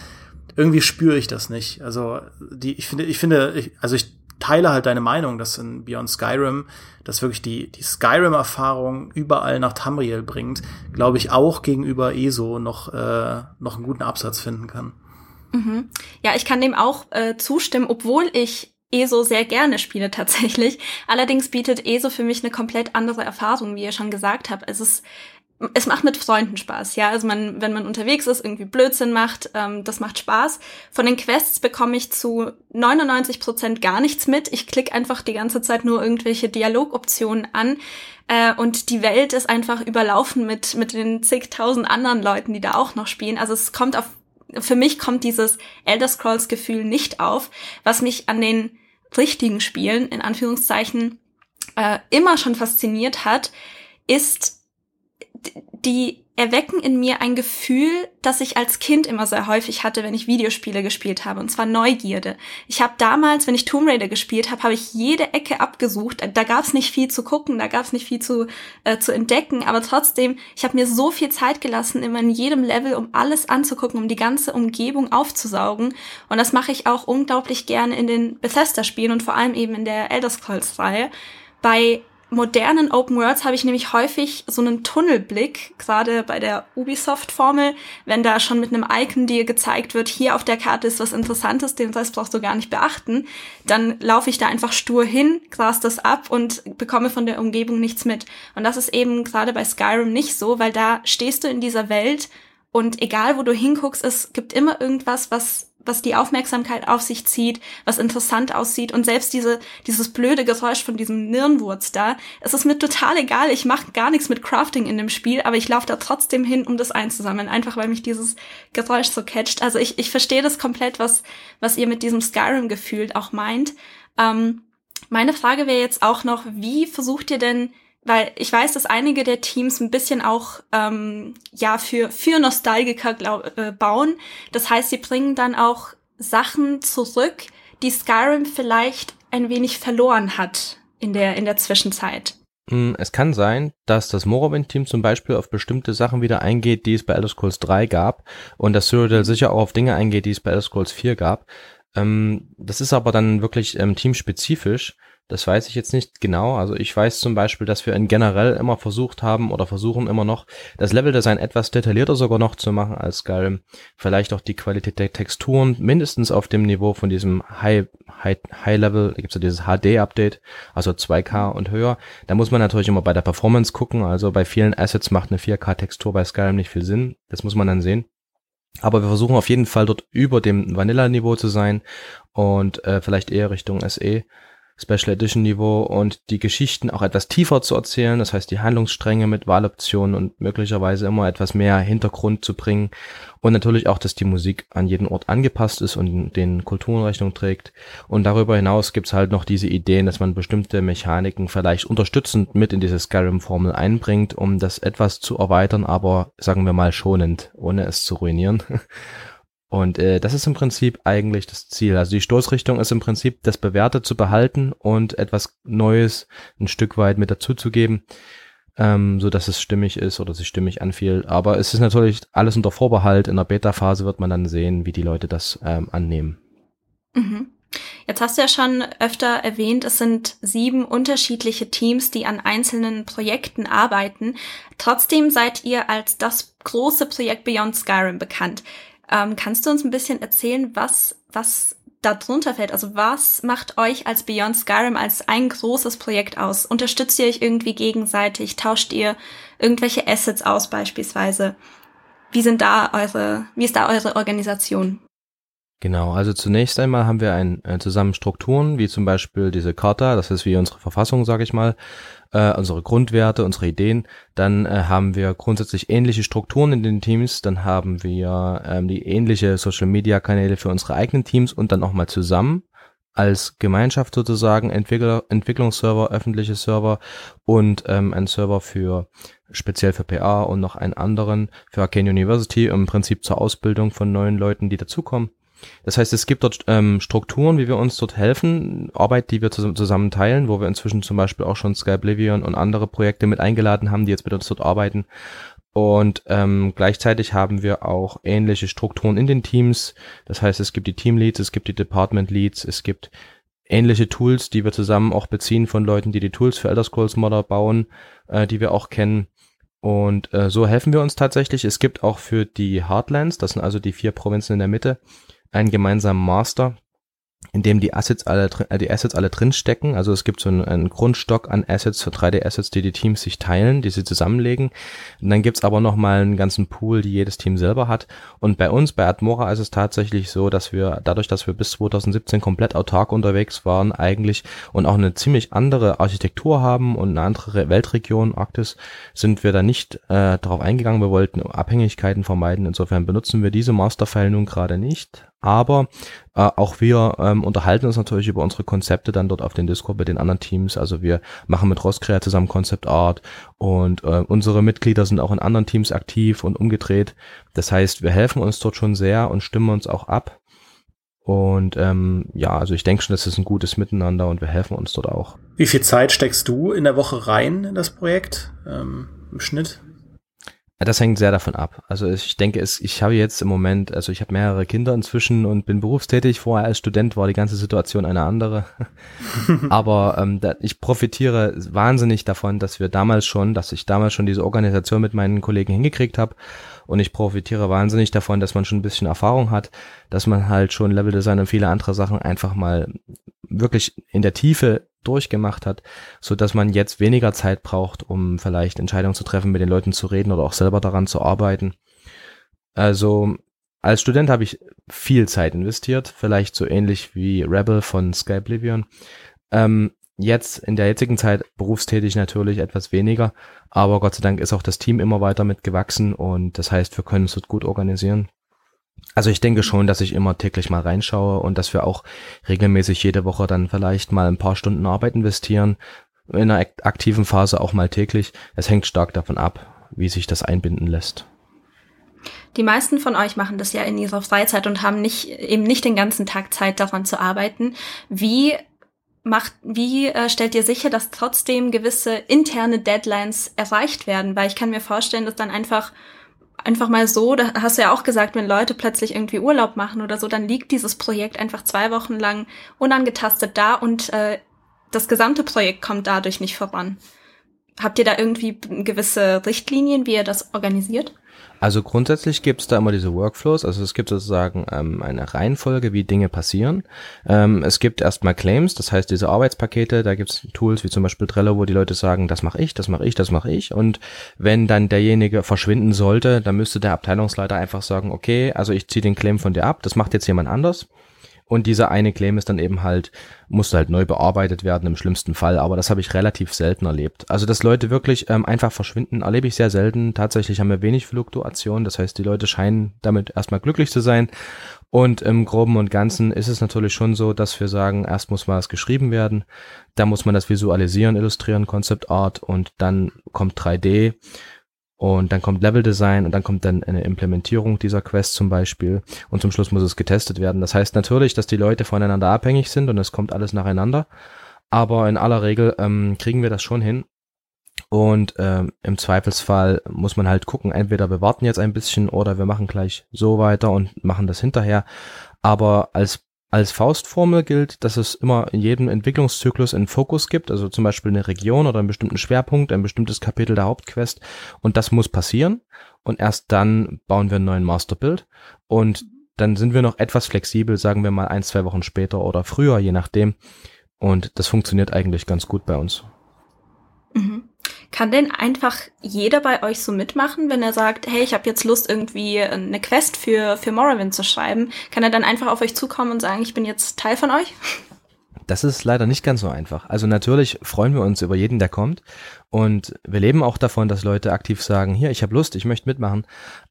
irgendwie spüre ich das nicht. Also die, ich finde, ich finde, ich, also ich teile halt deine Meinung, dass in Beyond Skyrim, dass wirklich die, die Skyrim-Erfahrung überall nach Tamriel bringt, glaube ich auch gegenüber ESO noch, äh, noch einen guten Absatz finden kann. Mhm. Ja, ich kann dem auch äh, zustimmen, obwohl ich ESO sehr gerne spiele tatsächlich. Allerdings bietet ESO für mich eine komplett andere Erfahrung, wie ihr schon gesagt habt. Es ist es macht mit Freunden Spaß, ja. Also man, wenn man unterwegs ist, irgendwie Blödsinn macht, ähm, das macht Spaß. Von den Quests bekomme ich zu 99 Prozent gar nichts mit. Ich klicke einfach die ganze Zeit nur irgendwelche Dialogoptionen an. Äh, und die Welt ist einfach überlaufen mit, mit den zigtausend anderen Leuten, die da auch noch spielen. Also es kommt auf, für mich kommt dieses Elder Scrolls Gefühl nicht auf, was mich an den richtigen Spielen, in Anführungszeichen, äh, immer schon fasziniert hat, ist die erwecken in mir ein Gefühl, das ich als Kind immer sehr häufig hatte, wenn ich Videospiele gespielt habe, und zwar Neugierde. Ich habe damals, wenn ich Tomb Raider gespielt habe, habe ich jede Ecke abgesucht. Da gab es nicht viel zu gucken, da gab es nicht viel zu, äh, zu entdecken, aber trotzdem, ich habe mir so viel Zeit gelassen, immer in jedem Level, um alles anzugucken, um die ganze Umgebung aufzusaugen. Und das mache ich auch unglaublich gerne in den Bethesda-Spielen und vor allem eben in der Elder Scrolls-Reihe. Bei modernen Open Worlds habe ich nämlich häufig so einen Tunnelblick, gerade bei der Ubisoft-Formel, wenn da schon mit einem Icon dir gezeigt wird, hier auf der Karte ist was Interessantes, den Rest brauchst du gar nicht beachten, dann laufe ich da einfach stur hin, gras das ab und bekomme von der Umgebung nichts mit. Und das ist eben gerade bei Skyrim nicht so, weil da stehst du in dieser Welt und egal wo du hinguckst, es gibt immer irgendwas, was was die Aufmerksamkeit auf sich zieht, was interessant aussieht und selbst diese dieses blöde Geräusch von diesem Nirnwurz da, es ist mir total egal, ich mache gar nichts mit Crafting in dem Spiel, aber ich laufe da trotzdem hin, um das einzusammeln, einfach weil mich dieses Geräusch so catcht. Also ich, ich verstehe das komplett, was was ihr mit diesem Skyrim gefühlt auch meint. Ähm, meine Frage wäre jetzt auch noch, wie versucht ihr denn weil ich weiß, dass einige der Teams ein bisschen auch ähm, ja für für Nostalgiker glaub, äh, bauen. Das heißt, sie bringen dann auch Sachen zurück, die Skyrim vielleicht ein wenig verloren hat in der in der Zwischenzeit. Hm, es kann sein, dass das Morrowind-Team zum Beispiel auf bestimmte Sachen wieder eingeht, die es bei Elder Scrolls 3 gab und dass Cyrodiil sicher auch auf Dinge eingeht, die es bei Elder Scrolls 4 gab. Ähm, das ist aber dann wirklich ähm, teamspezifisch das weiß ich jetzt nicht genau. Also ich weiß zum Beispiel, dass wir in generell immer versucht haben oder versuchen immer noch, das Leveldesign etwas detaillierter sogar noch zu machen als Skyrim. Vielleicht auch die Qualität der Texturen mindestens auf dem Niveau von diesem High, High, High Level, da gibt's ja dieses HD-Update, also 2K und höher. Da muss man natürlich immer bei der Performance gucken. Also bei vielen Assets macht eine 4K-Textur bei Skyrim nicht viel Sinn. Das muss man dann sehen. Aber wir versuchen auf jeden Fall dort über dem Vanilla-Niveau zu sein und äh, vielleicht eher Richtung SE Special Edition Niveau und die Geschichten auch etwas tiefer zu erzählen, das heißt die Handlungsstränge mit Wahloptionen und möglicherweise immer etwas mehr Hintergrund zu bringen. Und natürlich auch, dass die Musik an jeden Ort angepasst ist und den Kulturen Rechnung trägt. Und darüber hinaus gibt's halt noch diese Ideen, dass man bestimmte Mechaniken vielleicht unterstützend mit in diese Skyrim-Formel einbringt, um das etwas zu erweitern, aber sagen wir mal schonend, ohne es zu ruinieren. Und äh, das ist im Prinzip eigentlich das Ziel. Also die Stoßrichtung ist im Prinzip das Bewährte zu behalten und etwas Neues ein Stück weit mit dazuzugeben, ähm, so dass es stimmig ist oder sich stimmig anfiel. Aber es ist natürlich alles unter Vorbehalt. In der Beta-Phase wird man dann sehen, wie die Leute das ähm, annehmen. Mhm. Jetzt hast du ja schon öfter erwähnt, es sind sieben unterschiedliche Teams, die an einzelnen Projekten arbeiten. Trotzdem seid ihr als das große Projekt Beyond Skyrim bekannt. Ähm, kannst du uns ein bisschen erzählen, was, was da drunter fällt? Also was macht euch als Beyond Skyrim als ein großes Projekt aus? Unterstützt ihr euch irgendwie gegenseitig? Tauscht ihr irgendwelche Assets aus beispielsweise? Wie sind da eure, wie ist da eure Organisation? Genau, also zunächst einmal haben wir ein, äh, zusammen Strukturen, wie zum Beispiel diese Charta, das ist wie unsere Verfassung, sage ich mal, äh, unsere Grundwerte, unsere Ideen. Dann äh, haben wir grundsätzlich ähnliche Strukturen in den Teams, dann haben wir ähm, die ähnliche Social-Media-Kanäle für unsere eigenen Teams und dann nochmal zusammen als Gemeinschaft sozusagen Entwickler, Entwicklungsserver, öffentliche Server und ähm, ein Server für speziell für PA und noch einen anderen für Arcane University im Prinzip zur Ausbildung von neuen Leuten, die dazukommen. Das heißt, es gibt dort ähm, Strukturen, wie wir uns dort helfen, Arbeit, die wir zusammen teilen, wo wir inzwischen zum Beispiel auch schon Sky Oblivion und andere Projekte mit eingeladen haben, die jetzt mit uns dort arbeiten. Und ähm, gleichzeitig haben wir auch ähnliche Strukturen in den Teams. Das heißt, es gibt die Teamleads, es gibt die Department Leads, es gibt ähnliche Tools, die wir zusammen auch beziehen von Leuten, die die Tools für Elder Scrolls Modder bauen, äh, die wir auch kennen. Und äh, so helfen wir uns tatsächlich. Es gibt auch für die Heartlands, das sind also die vier Provinzen in der Mitte, einen gemeinsamen Master, in dem die Assets alle, äh, die Assets alle drin stecken. Also es gibt so einen, einen Grundstock an Assets für 3D-Assets, die die Teams sich teilen, die sie zusammenlegen. Und dann gibt's aber noch mal einen ganzen Pool, die jedes Team selber hat. Und bei uns, bei Admora, ist es tatsächlich so, dass wir, dadurch, dass wir bis 2017 komplett autark unterwegs waren eigentlich und auch eine ziemlich andere Architektur haben und eine andere Weltregion, Arktis, sind wir da nicht äh, darauf eingegangen. Wir wollten Abhängigkeiten vermeiden. Insofern benutzen wir diese Masterfile nun gerade nicht aber äh, auch wir ähm, unterhalten uns natürlich über unsere Konzepte dann dort auf den Discord mit den anderen Teams. Also wir machen mit Roskrea zusammen Concept Art und äh, unsere Mitglieder sind auch in anderen Teams aktiv und umgedreht. Das heißt, wir helfen uns dort schon sehr und stimmen uns auch ab. Und ähm, ja, also ich denke schon, das ist ein gutes Miteinander und wir helfen uns dort auch. Wie viel Zeit steckst du in der Woche rein in das Projekt ähm, im Schnitt? Das hängt sehr davon ab. Also ich denke, es, ich habe jetzt im Moment, also ich habe mehrere Kinder inzwischen und bin berufstätig. Vorher als Student war die ganze Situation eine andere. Aber ähm, da, ich profitiere wahnsinnig davon, dass wir damals schon, dass ich damals schon diese Organisation mit meinen Kollegen hingekriegt habe. Und ich profitiere wahnsinnig davon, dass man schon ein bisschen Erfahrung hat, dass man halt schon Level Design und viele andere Sachen einfach mal wirklich in der Tiefe durchgemacht hat, so dass man jetzt weniger Zeit braucht, um vielleicht Entscheidungen zu treffen, mit den Leuten zu reden oder auch selber daran zu arbeiten. Also als Student habe ich viel Zeit investiert, vielleicht so ähnlich wie Rebel von Sky Oblivion. Ähm, jetzt in der jetzigen Zeit berufstätig natürlich etwas weniger, aber Gott sei Dank ist auch das Team immer weiter mitgewachsen und das heißt, wir können es dort gut organisieren. Also ich denke schon, dass ich immer täglich mal reinschaue und dass wir auch regelmäßig jede Woche dann vielleicht mal ein paar Stunden Arbeit investieren. In einer aktiven Phase auch mal täglich. Es hängt stark davon ab, wie sich das einbinden lässt. Die meisten von euch machen das ja in ihrer Freizeit und haben nicht, eben nicht den ganzen Tag Zeit daran zu arbeiten. Wie macht, wie äh, stellt ihr sicher, dass trotzdem gewisse interne Deadlines erreicht werden? Weil ich kann mir vorstellen, dass dann einfach einfach mal so, da hast du ja auch gesagt, wenn Leute plötzlich irgendwie Urlaub machen oder so, dann liegt dieses Projekt einfach zwei Wochen lang unangetastet da und äh, das gesamte Projekt kommt dadurch nicht voran. Habt ihr da irgendwie gewisse Richtlinien, wie ihr das organisiert? Also grundsätzlich gibt es da immer diese Workflows, also es gibt sozusagen ähm, eine Reihenfolge, wie Dinge passieren. Ähm, es gibt erstmal Claims, das heißt diese Arbeitspakete, da gibt es Tools wie zum Beispiel Trello, wo die Leute sagen, das mache ich, das mache ich, das mache ich. Und wenn dann derjenige verschwinden sollte, dann müsste der Abteilungsleiter einfach sagen, okay, also ich ziehe den Claim von dir ab, das macht jetzt jemand anders. Und dieser eine Claim ist dann eben halt, musste halt neu bearbeitet werden im schlimmsten Fall. Aber das habe ich relativ selten erlebt. Also, dass Leute wirklich ähm, einfach verschwinden, erlebe ich sehr selten. Tatsächlich haben wir wenig Fluktuation. Das heißt, die Leute scheinen damit erstmal glücklich zu sein. Und im Groben und Ganzen ist es natürlich schon so, dass wir sagen, erst muss mal was geschrieben werden, da muss man das visualisieren, illustrieren, Concept Art und dann kommt 3D und dann kommt Level Design und dann kommt dann eine Implementierung dieser Quest zum Beispiel und zum Schluss muss es getestet werden. Das heißt natürlich, dass die Leute voneinander abhängig sind und es kommt alles nacheinander, aber in aller Regel ähm, kriegen wir das schon hin und ähm, im Zweifelsfall muss man halt gucken, entweder wir warten jetzt ein bisschen oder wir machen gleich so weiter und machen das hinterher. Aber als als Faustformel gilt, dass es immer in jedem Entwicklungszyklus einen Fokus gibt, also zum Beispiel eine Region oder einen bestimmten Schwerpunkt, ein bestimmtes Kapitel der Hauptquest. Und das muss passieren. Und erst dann bauen wir einen neuen Masterbild und dann sind wir noch etwas flexibel, sagen wir mal ein, zwei Wochen später oder früher, je nachdem. Und das funktioniert eigentlich ganz gut bei uns. Kann denn einfach jeder bei euch so mitmachen, wenn er sagt, hey, ich habe jetzt Lust, irgendwie eine Quest für, für Morrowind zu schreiben? Kann er dann einfach auf euch zukommen und sagen, ich bin jetzt Teil von euch? Das ist leider nicht ganz so einfach. Also natürlich freuen wir uns über jeden, der kommt. Und wir leben auch davon, dass Leute aktiv sagen, hier, ich habe Lust, ich möchte mitmachen.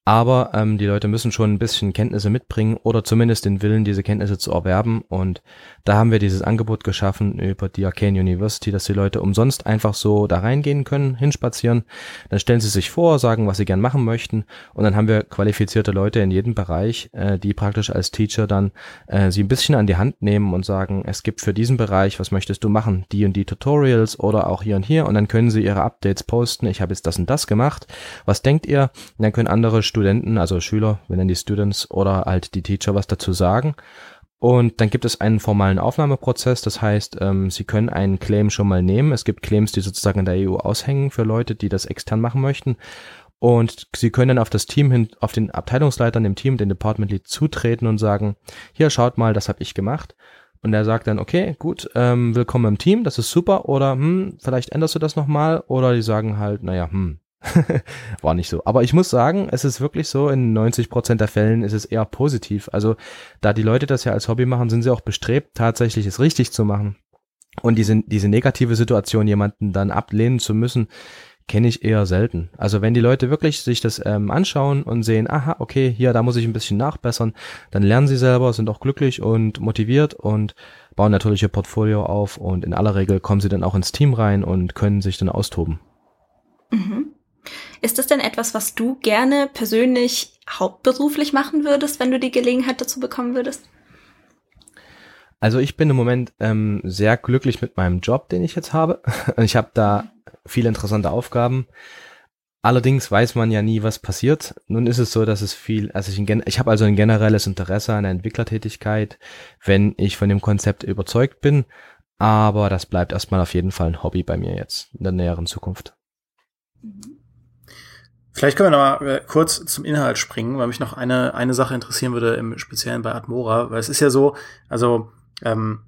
Aber ähm, die Leute müssen schon ein bisschen Kenntnisse mitbringen oder zumindest den Willen, diese Kenntnisse zu erwerben. Und da haben wir dieses Angebot geschaffen über die Arcane University, dass die Leute umsonst einfach so da reingehen können, hinspazieren. Dann stellen sie sich vor, sagen, was sie gern machen möchten. Und dann haben wir qualifizierte Leute in jedem Bereich, äh, die praktisch als Teacher dann äh, sie ein bisschen an die Hand nehmen und sagen, es gibt für diesen Bereich, was möchtest du machen? Die und die Tutorials oder auch hier und hier. Und dann können sie ihre Updates posten. Ich habe jetzt das und das gemacht. Was denkt ihr? Und dann können andere Studenten, also Schüler, wir nennen die Students oder halt die Teacher was dazu sagen. Und dann gibt es einen formalen Aufnahmeprozess, das heißt, ähm, Sie können einen Claim schon mal nehmen. Es gibt Claims, die sozusagen in der EU aushängen für Leute, die das extern machen möchten. Und Sie können dann auf das Team hin, auf den Abteilungsleitern im Team, den Department Lead zutreten und sagen, hier schaut mal, das habe ich gemacht. Und er sagt dann, okay, gut, ähm, willkommen im Team, das ist super. Oder hm, vielleicht änderst du das nochmal. Oder die sagen halt, naja, hm, War nicht so. Aber ich muss sagen, es ist wirklich so, in 90 Prozent der Fällen ist es eher positiv. Also, da die Leute das ja als Hobby machen, sind sie auch bestrebt, tatsächlich es richtig zu machen. Und diese, diese negative Situation, jemanden dann ablehnen zu müssen, kenne ich eher selten. Also wenn die Leute wirklich sich das ähm, anschauen und sehen, aha, okay, hier, da muss ich ein bisschen nachbessern, dann lernen sie selber, sind auch glücklich und motiviert und bauen natürlich ihr Portfolio auf und in aller Regel kommen sie dann auch ins Team rein und können sich dann austoben. Mhm. Ist das denn etwas, was du gerne persönlich hauptberuflich machen würdest, wenn du die Gelegenheit dazu bekommen würdest? Also ich bin im Moment ähm, sehr glücklich mit meinem Job, den ich jetzt habe. Ich habe da viele interessante Aufgaben. Allerdings weiß man ja nie, was passiert. Nun ist es so, dass es viel, also ich, ich habe also ein generelles Interesse an der Entwicklertätigkeit, wenn ich von dem Konzept überzeugt bin. Aber das bleibt erstmal auf jeden Fall ein Hobby bei mir jetzt in der näheren Zukunft. Vielleicht können wir noch mal äh, kurz zum Inhalt springen, weil mich noch eine, eine Sache interessieren würde, im Speziellen bei Admora, weil es ist ja so, also ähm,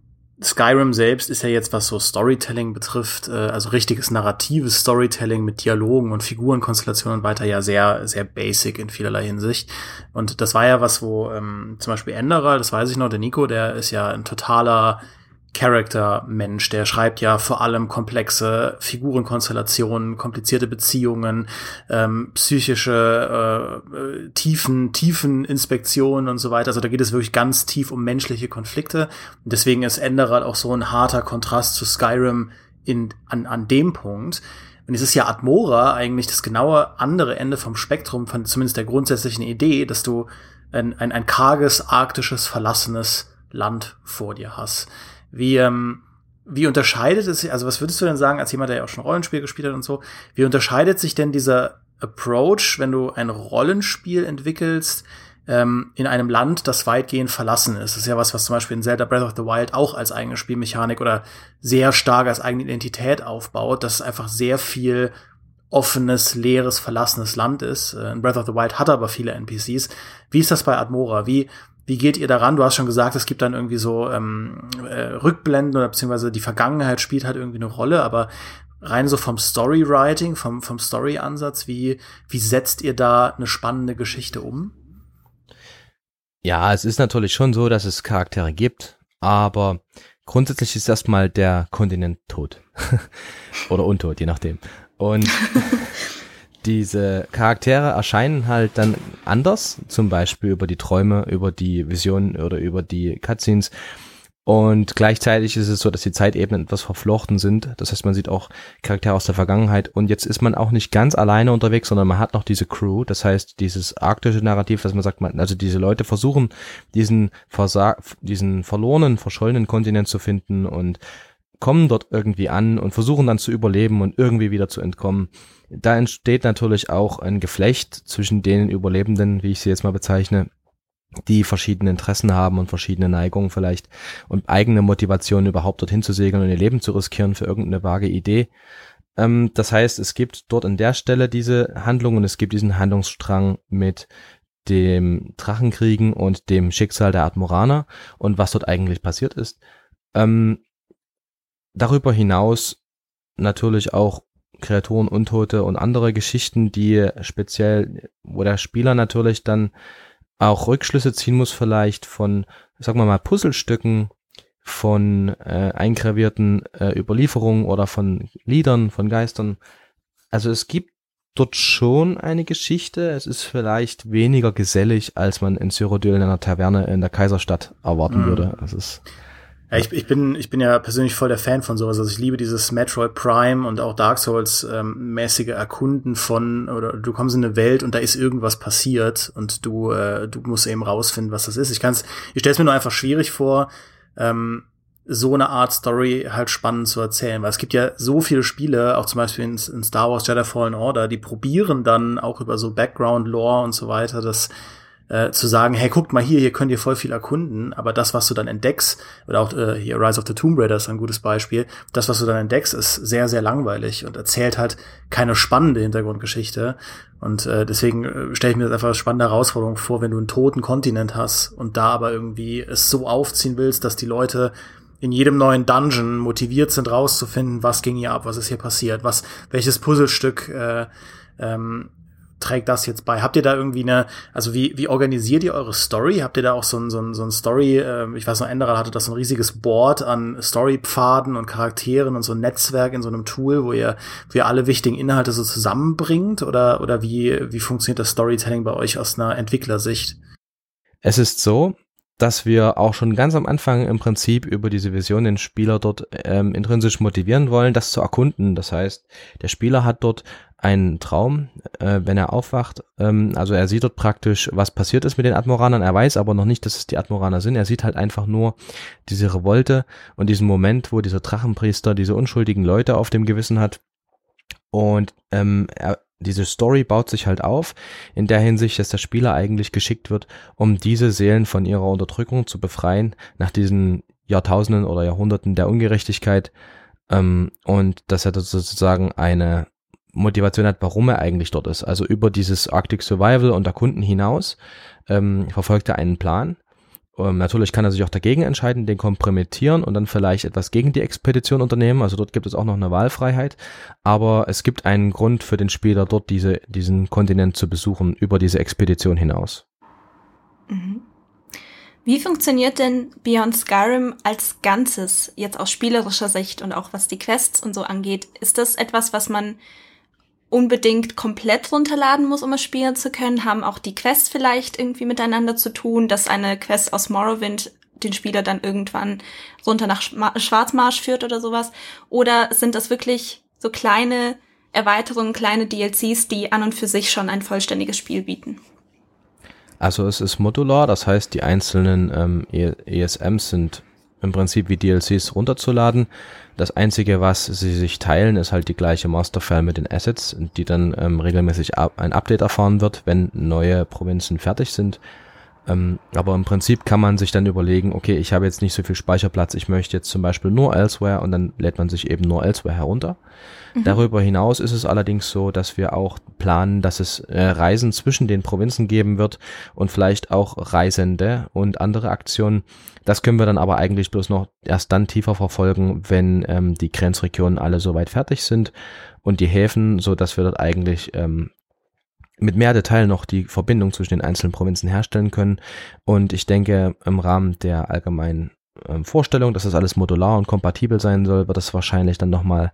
Skyrim selbst ist ja jetzt, was so Storytelling betrifft, äh, also richtiges narratives Storytelling mit Dialogen und Figurenkonstellationen und weiter, ja sehr, sehr basic in vielerlei Hinsicht. Und das war ja was, wo ähm, zum Beispiel Enderer, das weiß ich noch, der Nico, der ist ja ein totaler Character-Mensch, der schreibt ja vor allem komplexe Figurenkonstellationen, komplizierte Beziehungen, ähm, psychische äh, äh, Tiefen, Tiefeninspektionen und so weiter. Also da geht es wirklich ganz tief um menschliche Konflikte. Und deswegen ist Enderal auch so ein harter Kontrast zu Skyrim in, an, an dem Punkt. Und es ist ja Admora eigentlich das genaue andere Ende vom Spektrum von zumindest der grundsätzlichen Idee, dass du ein, ein, ein karges, arktisches, verlassenes Land vor dir hast. Wie, ähm, wie unterscheidet es sich, also was würdest du denn sagen, als jemand, der ja auch schon Rollenspiel gespielt hat und so, wie unterscheidet sich denn dieser Approach, wenn du ein Rollenspiel entwickelst, ähm, in einem Land, das weitgehend verlassen ist. Das ist ja was, was zum Beispiel in Zelda Breath of the Wild auch als eigene Spielmechanik oder sehr stark als eigene Identität aufbaut, dass es einfach sehr viel offenes, leeres, verlassenes Land ist. Äh, in Breath of the Wild hat aber viele NPCs. Wie ist das bei Admora? Wie wie geht ihr daran? Du hast schon gesagt, es gibt dann irgendwie so ähm, äh, Rückblenden oder beziehungsweise die Vergangenheit spielt halt irgendwie eine Rolle, aber rein so vom Storywriting, vom, vom Story-Ansatz, wie, wie setzt ihr da eine spannende Geschichte um? Ja, es ist natürlich schon so, dass es Charaktere gibt, aber grundsätzlich ist erstmal der Kontinent tot. Oder untot, je nachdem. Und diese Charaktere erscheinen halt dann anders, zum Beispiel über die Träume, über die Visionen oder über die Cutscenes. Und gleichzeitig ist es so, dass die Zeitebenen etwas verflochten sind. Das heißt, man sieht auch Charaktere aus der Vergangenheit. Und jetzt ist man auch nicht ganz alleine unterwegs, sondern man hat noch diese Crew. Das heißt, dieses arktische Narrativ, dass man sagt, man, also diese Leute versuchen, diesen, Versa diesen verlorenen, verschollenen Kontinent zu finden und kommen dort irgendwie an und versuchen dann zu überleben und irgendwie wieder zu entkommen. Da entsteht natürlich auch ein Geflecht zwischen den Überlebenden, wie ich sie jetzt mal bezeichne, die verschiedene Interessen haben und verschiedene Neigungen vielleicht und eigene Motivationen überhaupt dorthin zu segeln und ihr Leben zu riskieren für irgendeine vage Idee. Ähm, das heißt, es gibt dort an der Stelle diese Handlung und es gibt diesen Handlungsstrang mit dem Drachenkriegen und dem Schicksal der Admoraner und was dort eigentlich passiert ist. Ähm, darüber hinaus natürlich auch Kreaturen, Untote und andere Geschichten, die speziell, wo der Spieler natürlich dann auch Rückschlüsse ziehen muss vielleicht von, sagen wir mal, Puzzlestücken, von äh, eingravierten äh, Überlieferungen oder von Liedern, von Geistern. Also es gibt dort schon eine Geschichte. Es ist vielleicht weniger gesellig, als man in Cyrodiil in einer Taverne in der Kaiserstadt erwarten mhm. würde. Es ist ja, ich, ich, bin, ich bin ja persönlich voll der Fan von sowas. Also ich liebe dieses Metroid Prime und auch Dark Souls ähm, mäßige Erkunden von, oder du kommst in eine Welt und da ist irgendwas passiert und du, äh, du musst eben rausfinden, was das ist. Ich kann's, ich stelle es mir nur einfach schwierig vor, ähm, so eine Art Story halt spannend zu erzählen, weil es gibt ja so viele Spiele, auch zum Beispiel in, in Star Wars Jedi Fallen Order, die probieren dann auch über so Background Lore und so weiter, das äh, zu sagen, hey, guckt mal hier, hier könnt ihr voll viel erkunden, aber das, was du dann entdeckst, oder auch äh, hier Rise of the Tomb Raider ist ein gutes Beispiel, das, was du dann entdeckst, ist sehr, sehr langweilig und erzählt halt keine spannende Hintergrundgeschichte. Und äh, deswegen äh, stelle ich mir das einfach als spannende Herausforderung vor, wenn du einen toten Kontinent hast und da aber irgendwie es so aufziehen willst, dass die Leute in jedem neuen Dungeon motiviert sind, rauszufinden, was ging hier ab, was ist hier passiert, was, welches Puzzlestück äh, ähm, trägt das jetzt bei? Habt ihr da irgendwie eine, also wie, wie organisiert ihr eure Story? Habt ihr da auch so ein, so ein, so ein Story, äh, ich weiß noch, Enderal hatte das so ein riesiges Board an Storypfaden und Charakteren und so ein Netzwerk in so einem Tool, wo ihr, wo ihr alle wichtigen Inhalte so zusammenbringt? Oder, oder wie, wie funktioniert das Storytelling bei euch aus einer Entwicklersicht? Es ist so, dass wir auch schon ganz am Anfang im Prinzip über diese Vision den Spieler dort ähm, intrinsisch motivieren wollen, das zu erkunden. Das heißt, der Spieler hat dort einen Traum, äh, wenn er aufwacht. Ähm, also er sieht dort praktisch, was passiert ist mit den Admoranern. Er weiß aber noch nicht, dass es die Admoraner sind. Er sieht halt einfach nur diese Revolte und diesen Moment, wo dieser Drachenpriester diese unschuldigen Leute auf dem Gewissen hat. Und ähm, er, diese Story baut sich halt auf in der Hinsicht, dass der Spieler eigentlich geschickt wird, um diese Seelen von ihrer Unterdrückung zu befreien nach diesen Jahrtausenden oder Jahrhunderten der Ungerechtigkeit ähm, und dass er sozusagen eine Motivation hat, warum er eigentlich dort ist. Also über dieses Arctic Survival und Erkunden hinaus ähm, verfolgt er einen Plan ähm, natürlich kann er sich auch dagegen entscheiden, den kompromittieren und dann vielleicht etwas gegen die Expedition unternehmen. Also dort gibt es auch noch eine Wahlfreiheit. Aber es gibt einen Grund für den Spieler, dort diese, diesen Kontinent zu besuchen, über diese Expedition hinaus. Mhm. Wie funktioniert denn Beyond Skyrim als Ganzes, jetzt aus spielerischer Sicht und auch was die Quests und so angeht? Ist das etwas, was man unbedingt komplett runterladen muss, um es spielen zu können? Haben auch die Quests vielleicht irgendwie miteinander zu tun, dass eine Quest aus Morrowind den Spieler dann irgendwann runter nach Schwarzmarsch führt oder sowas? Oder sind das wirklich so kleine Erweiterungen, kleine DLCs, die an und für sich schon ein vollständiges Spiel bieten? Also es ist modular, das heißt die einzelnen ähm, ESMs sind im Prinzip wie DLCs runterzuladen. Das Einzige, was sie sich teilen, ist halt die gleiche Masterfile mit den Assets, die dann ähm, regelmäßig ein Update erfahren wird, wenn neue Provinzen fertig sind. Ähm, aber im Prinzip kann man sich dann überlegen, okay, ich habe jetzt nicht so viel Speicherplatz, ich möchte jetzt zum Beispiel nur Elsewhere und dann lädt man sich eben nur Elsewhere herunter. Mhm. Darüber hinaus ist es allerdings so, dass wir auch planen, dass es äh, Reisen zwischen den Provinzen geben wird und vielleicht auch Reisende und andere Aktionen. Das können wir dann aber eigentlich bloß noch erst dann tiefer verfolgen, wenn ähm, die Grenzregionen alle soweit fertig sind und die Häfen, so dass wir dort eigentlich ähm, mit mehr Detail noch die Verbindung zwischen den einzelnen Provinzen herstellen können. Und ich denke, im Rahmen der allgemeinen ähm, Vorstellung, dass das alles modular und kompatibel sein soll, wird das wahrscheinlich dann nochmal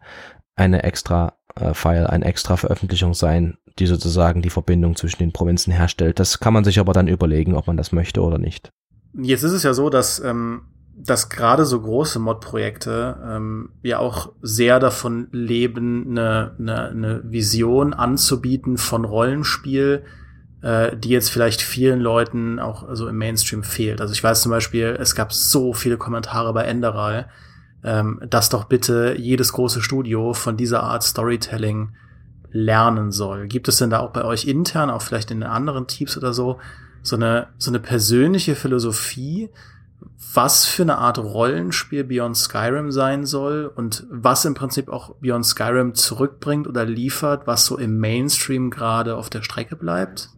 eine extra äh, File, eine extra Veröffentlichung sein, die sozusagen die Verbindung zwischen den Provinzen herstellt. Das kann man sich aber dann überlegen, ob man das möchte oder nicht. Jetzt ist es ja so, dass, ähm, dass gerade so große Mod-Projekte ähm, ja auch sehr davon leben, eine, eine, eine Vision anzubieten von Rollenspiel, äh, die jetzt vielleicht vielen Leuten auch also im Mainstream fehlt. Also ich weiß zum Beispiel, es gab so viele Kommentare bei Enderal, ähm, dass doch bitte jedes große Studio von dieser Art Storytelling lernen soll. Gibt es denn da auch bei euch intern, auch vielleicht in den anderen Teams oder so, so eine, so eine persönliche Philosophie, was für eine Art Rollenspiel Beyond Skyrim sein soll und was im Prinzip auch Beyond Skyrim zurückbringt oder liefert, was so im Mainstream gerade auf der Strecke bleibt?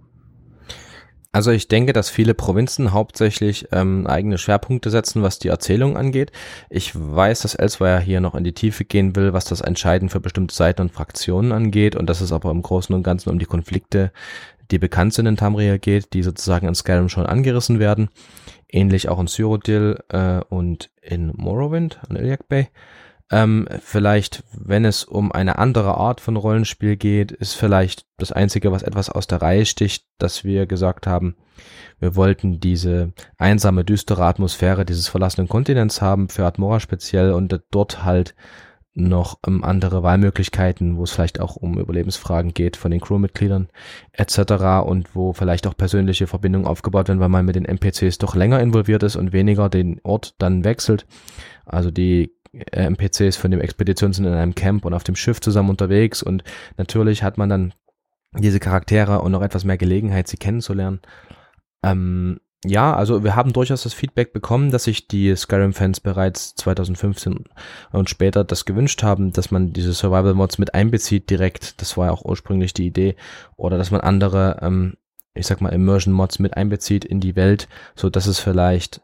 Also ich denke, dass viele Provinzen hauptsächlich ähm, eigene Schwerpunkte setzen, was die Erzählung angeht. Ich weiß, dass Elsewhere hier noch in die Tiefe gehen will, was das Entscheiden für bestimmte Seiten und Fraktionen angeht und dass es aber im Großen und Ganzen um die Konflikte, die bekannt sind in Tamriel geht, die sozusagen in Skyrim schon angerissen werden. Ähnlich auch in Cyrodiil äh, und in Morrowind, an Iliac Bay. Ähm, vielleicht, wenn es um eine andere Art von Rollenspiel geht, ist vielleicht das Einzige, was etwas aus der Reihe sticht, dass wir gesagt haben, wir wollten diese einsame, düstere Atmosphäre dieses verlassenen Kontinents haben, für Admora speziell und dort halt noch ähm, andere Wahlmöglichkeiten, wo es vielleicht auch um Überlebensfragen geht von den Crewmitgliedern etc. und wo vielleicht auch persönliche Verbindungen aufgebaut werden, weil man mit den NPCs doch länger involviert ist und weniger den Ort dann wechselt. Also die äh, NPCs von dem Expedition sind in einem Camp und auf dem Schiff zusammen unterwegs und natürlich hat man dann diese Charaktere und noch etwas mehr Gelegenheit, sie kennenzulernen. Ähm, ja, also wir haben durchaus das Feedback bekommen, dass sich die Skyrim-Fans bereits 2015 und später das gewünscht haben, dass man diese Survival-Mods mit einbezieht direkt. Das war ja auch ursprünglich die Idee. Oder dass man andere, ähm, ich sag mal, Immersion-Mods mit einbezieht in die Welt, so dass es vielleicht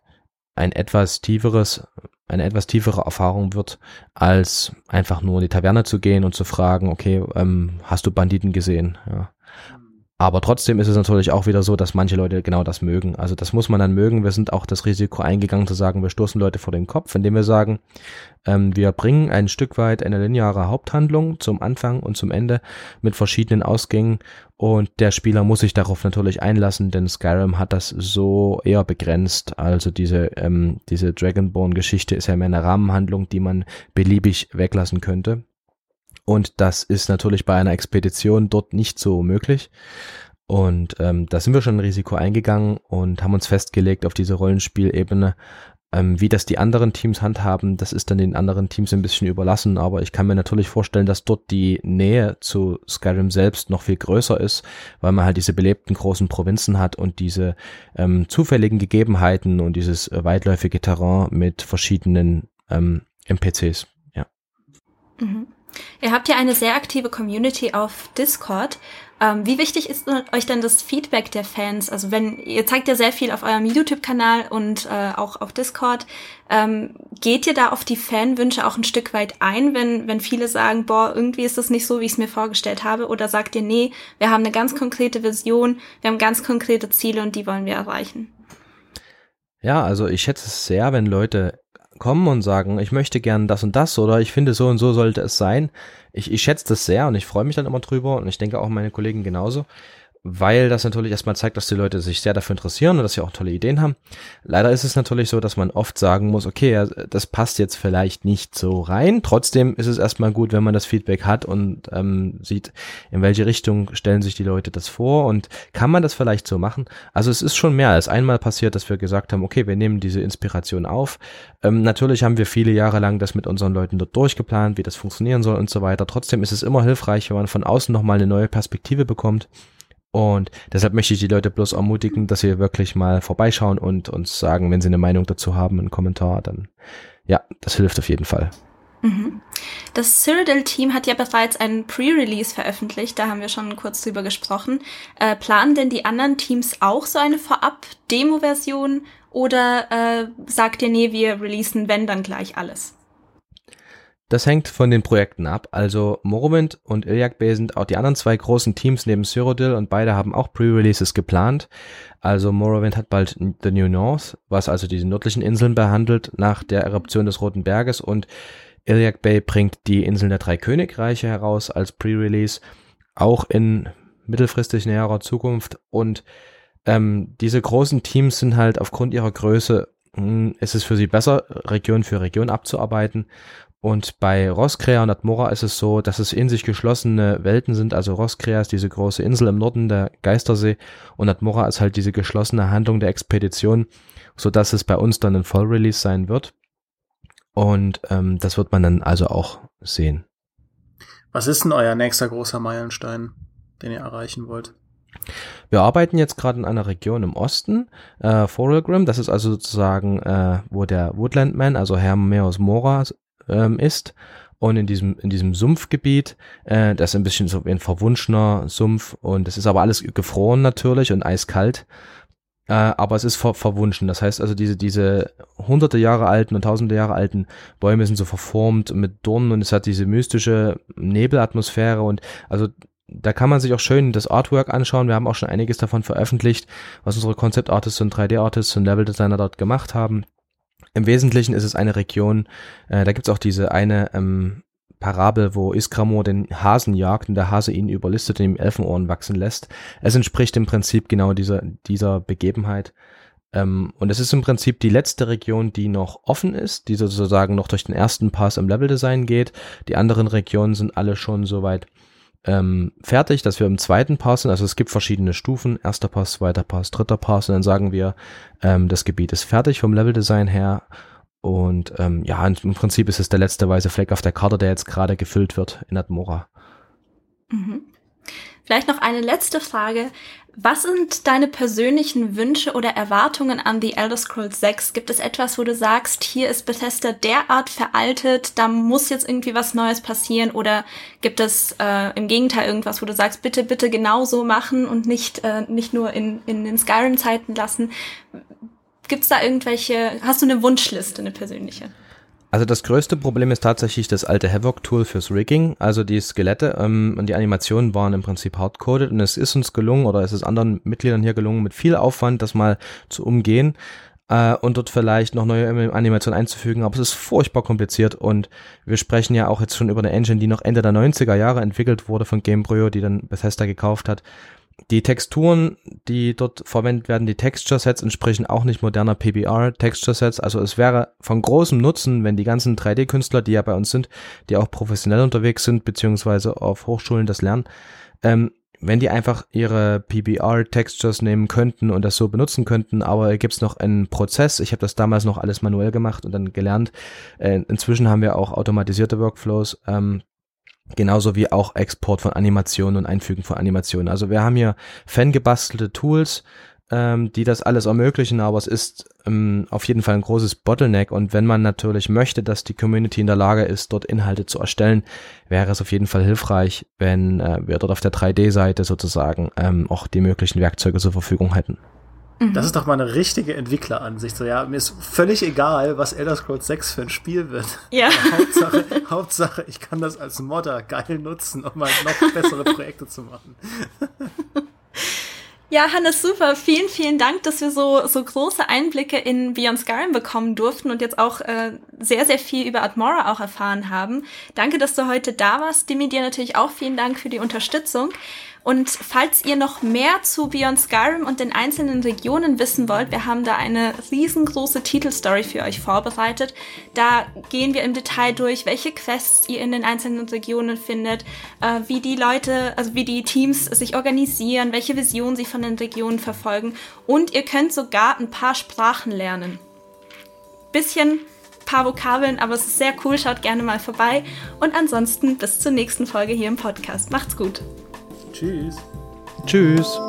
ein etwas tieferes, eine etwas tiefere Erfahrung wird, als einfach nur in die Taverne zu gehen und zu fragen, okay, ähm, hast du Banditen gesehen? Ja. Aber trotzdem ist es natürlich auch wieder so, dass manche Leute genau das mögen. Also das muss man dann mögen. Wir sind auch das Risiko eingegangen zu sagen, wir stoßen Leute vor den Kopf, indem wir sagen, ähm, wir bringen ein Stück weit eine lineare Haupthandlung zum Anfang und zum Ende mit verschiedenen Ausgängen und der Spieler muss sich darauf natürlich einlassen, denn Skyrim hat das so eher begrenzt. Also diese, ähm, diese Dragonborn-Geschichte ist ja mehr eine Rahmenhandlung, die man beliebig weglassen könnte. Und das ist natürlich bei einer Expedition dort nicht so möglich. Und ähm, da sind wir schon ein Risiko eingegangen und haben uns festgelegt auf diese Rollenspielebene. Ähm, wie das die anderen Teams handhaben, das ist dann den anderen Teams ein bisschen überlassen, aber ich kann mir natürlich vorstellen, dass dort die Nähe zu Skyrim selbst noch viel größer ist, weil man halt diese belebten großen Provinzen hat und diese ähm, zufälligen Gegebenheiten und dieses weitläufige Terrain mit verschiedenen ähm, NPCs. Ja. Mhm. Ihr habt ja eine sehr aktive Community auf Discord. Ähm, wie wichtig ist euch denn das Feedback der Fans? Also wenn ihr zeigt ja sehr viel auf eurem YouTube-Kanal und äh, auch auf Discord, ähm, geht ihr da auf die Fanwünsche auch ein Stück weit ein, wenn wenn viele sagen, boah, irgendwie ist das nicht so, wie ich es mir vorgestellt habe, oder sagt ihr, nee, wir haben eine ganz konkrete Vision, wir haben ganz konkrete Ziele und die wollen wir erreichen? Ja, also ich schätze es sehr, wenn Leute kommen und sagen, ich möchte gern das und das oder ich finde so und so sollte es sein. Ich, ich schätze das sehr und ich freue mich dann immer drüber und ich denke auch meine Kollegen genauso weil das natürlich erstmal zeigt, dass die Leute sich sehr dafür interessieren und dass sie auch tolle Ideen haben. Leider ist es natürlich so, dass man oft sagen muss, okay, das passt jetzt vielleicht nicht so rein. Trotzdem ist es erstmal gut, wenn man das Feedback hat und ähm, sieht, in welche Richtung stellen sich die Leute das vor und kann man das vielleicht so machen. Also es ist schon mehr als einmal passiert, dass wir gesagt haben, okay, wir nehmen diese Inspiration auf. Ähm, natürlich haben wir viele Jahre lang das mit unseren Leuten dort durchgeplant, wie das funktionieren soll und so weiter. Trotzdem ist es immer hilfreich, wenn man von außen nochmal eine neue Perspektive bekommt und deshalb möchte ich die Leute bloß ermutigen, dass sie wirklich mal vorbeischauen und uns sagen, wenn sie eine Meinung dazu haben, einen Kommentar, dann ja, das hilft auf jeden Fall. Mhm. Das Cyrodiil-Team hat ja bereits einen Pre-Release veröffentlicht, da haben wir schon kurz drüber gesprochen. Äh, planen denn die anderen Teams auch so eine Vorab-Demo-Version oder äh, sagt ihr, nee, wir releasen, wenn, dann gleich alles? Das hängt von den Projekten ab. Also Morrowind und Iliac Bay sind auch die anderen zwei großen Teams neben Cyrodiil und beide haben auch Pre-Releases geplant. Also Morrowind hat bald The New North, was also diese nördlichen Inseln behandelt nach der Eruption des Roten Berges und Iliac Bay bringt die Inseln der drei Königreiche heraus als Pre-Release, auch in mittelfristig näherer Zukunft und ähm, diese großen Teams sind halt aufgrund ihrer Größe, hm, ist es für sie besser, Region für Region abzuarbeiten und bei Roskrea und Admora ist es so, dass es in sich geschlossene Welten sind. Also Roskrea ist diese große Insel im Norden der Geistersee und Admora ist halt diese geschlossene Handlung der Expedition, so dass es bei uns dann ein Vollrelease sein wird. Und ähm, das wird man dann also auch sehen. Was ist denn euer nächster großer Meilenstein, den ihr erreichen wollt? Wir arbeiten jetzt gerade in einer Region im Osten, äh, Forelgrim, das ist also sozusagen, äh, wo der Woodlandman, also Hermeus Mora, ähm, ist. Und in diesem, in diesem Sumpfgebiet, äh, das ist ein bisschen so wie ein verwunschener Sumpf und es ist aber alles gefroren natürlich und eiskalt. Äh, aber es ist ver verwunschen. Das heißt also, diese, diese hunderte Jahre alten und tausende Jahre alten Bäume sind so verformt mit Dornen und es hat diese mystische Nebelatmosphäre und also da kann man sich auch schön das Artwork anschauen. Wir haben auch schon einiges davon veröffentlicht, was unsere Concept Artists und 3D Artists und Level Designer dort gemacht haben. Im Wesentlichen ist es eine Region, äh, da gibt's auch diese eine ähm, Parabel, wo Iskramor den Hasen jagt und der Hase ihn überlistet und ihm Elfenohren wachsen lässt. Es entspricht im Prinzip genau dieser, dieser Begebenheit. Ähm, und es ist im Prinzip die letzte Region, die noch offen ist, die sozusagen noch durch den ersten Pass im Leveldesign geht. Die anderen Regionen sind alle schon soweit ähm, fertig, dass wir im zweiten Pass sind. Also es gibt verschiedene Stufen, erster Pass, zweiter Pass, dritter Pass und dann sagen wir, ähm, das Gebiet ist fertig vom Leveldesign her. Und ähm, ja, im Prinzip ist es der letzte weiße Fleck auf der Karte, der jetzt gerade gefüllt wird in Admora. Mhm. Vielleicht noch eine letzte Frage. Was sind deine persönlichen Wünsche oder Erwartungen an The Elder Scrolls 6? Gibt es etwas, wo du sagst, hier ist Bethesda derart veraltet, da muss jetzt irgendwie was Neues passieren? Oder gibt es äh, im Gegenteil irgendwas, wo du sagst, bitte, bitte genau so machen und nicht, äh, nicht nur in, in den Skyrim-Zeiten lassen? Gibt es da irgendwelche, hast du eine Wunschliste, eine persönliche? Also das größte Problem ist tatsächlich das alte Havoc-Tool fürs Rigging. Also die Skelette ähm, und die Animationen waren im Prinzip hardcoded und es ist uns gelungen oder es ist anderen Mitgliedern hier gelungen, mit viel Aufwand das mal zu umgehen äh, und dort vielleicht noch neue Animationen einzufügen. Aber es ist furchtbar kompliziert und wir sprechen ja auch jetzt schon über eine Engine, die noch Ende der 90er Jahre entwickelt wurde von Gamebryo, die dann Bethesda gekauft hat die Texturen, die dort verwendet werden, die Texture Sets entsprechen auch nicht moderner PBR Texture Sets. Also es wäre von großem Nutzen, wenn die ganzen 3D-Künstler, die ja bei uns sind, die auch professionell unterwegs sind, beziehungsweise auf Hochschulen das lernen, ähm, wenn die einfach ihre PBR-Textures nehmen könnten und das so benutzen könnten, aber gibt's noch einen Prozess. Ich habe das damals noch alles manuell gemacht und dann gelernt. Äh, inzwischen haben wir auch automatisierte Workflows. Ähm, Genauso wie auch Export von Animationen und Einfügen von Animationen. Also wir haben hier fangebastelte Tools, ähm, die das alles ermöglichen, aber es ist ähm, auf jeden Fall ein großes Bottleneck und wenn man natürlich möchte, dass die Community in der Lage ist, dort Inhalte zu erstellen, wäre es auf jeden Fall hilfreich, wenn äh, wir dort auf der 3D-Seite sozusagen ähm, auch die möglichen Werkzeuge zur Verfügung hätten. Mhm. Das ist doch mal eine richtige Entwickleransicht. So, ja, mir ist völlig egal, was Elder Scrolls 6 für ein Spiel wird. Ja. Hauptsache, Hauptsache, ich kann das als Modder geil nutzen, um mal noch bessere Projekte zu machen. Ja, Hannes, super. Vielen, vielen Dank, dass wir so, so große Einblicke in Beyond Skyrim bekommen durften und jetzt auch äh, sehr, sehr viel über Admora auch erfahren haben. Danke, dass du heute da warst. Dimi, dir natürlich auch vielen Dank für die Unterstützung. Und falls ihr noch mehr zu Beyond Skyrim und den einzelnen Regionen wissen wollt, wir haben da eine riesengroße Titelstory für euch vorbereitet. Da gehen wir im Detail durch, welche Quests ihr in den einzelnen Regionen findet, äh, wie die Leute, also wie die Teams sich organisieren, welche Vision sie von den Regionen verfolgen. Und ihr könnt sogar ein paar Sprachen lernen. Bisschen paar Vokabeln, aber es ist sehr cool. Schaut gerne mal vorbei. Und ansonsten bis zur nächsten Folge hier im Podcast. Macht's gut. Tschüss. Tschüss.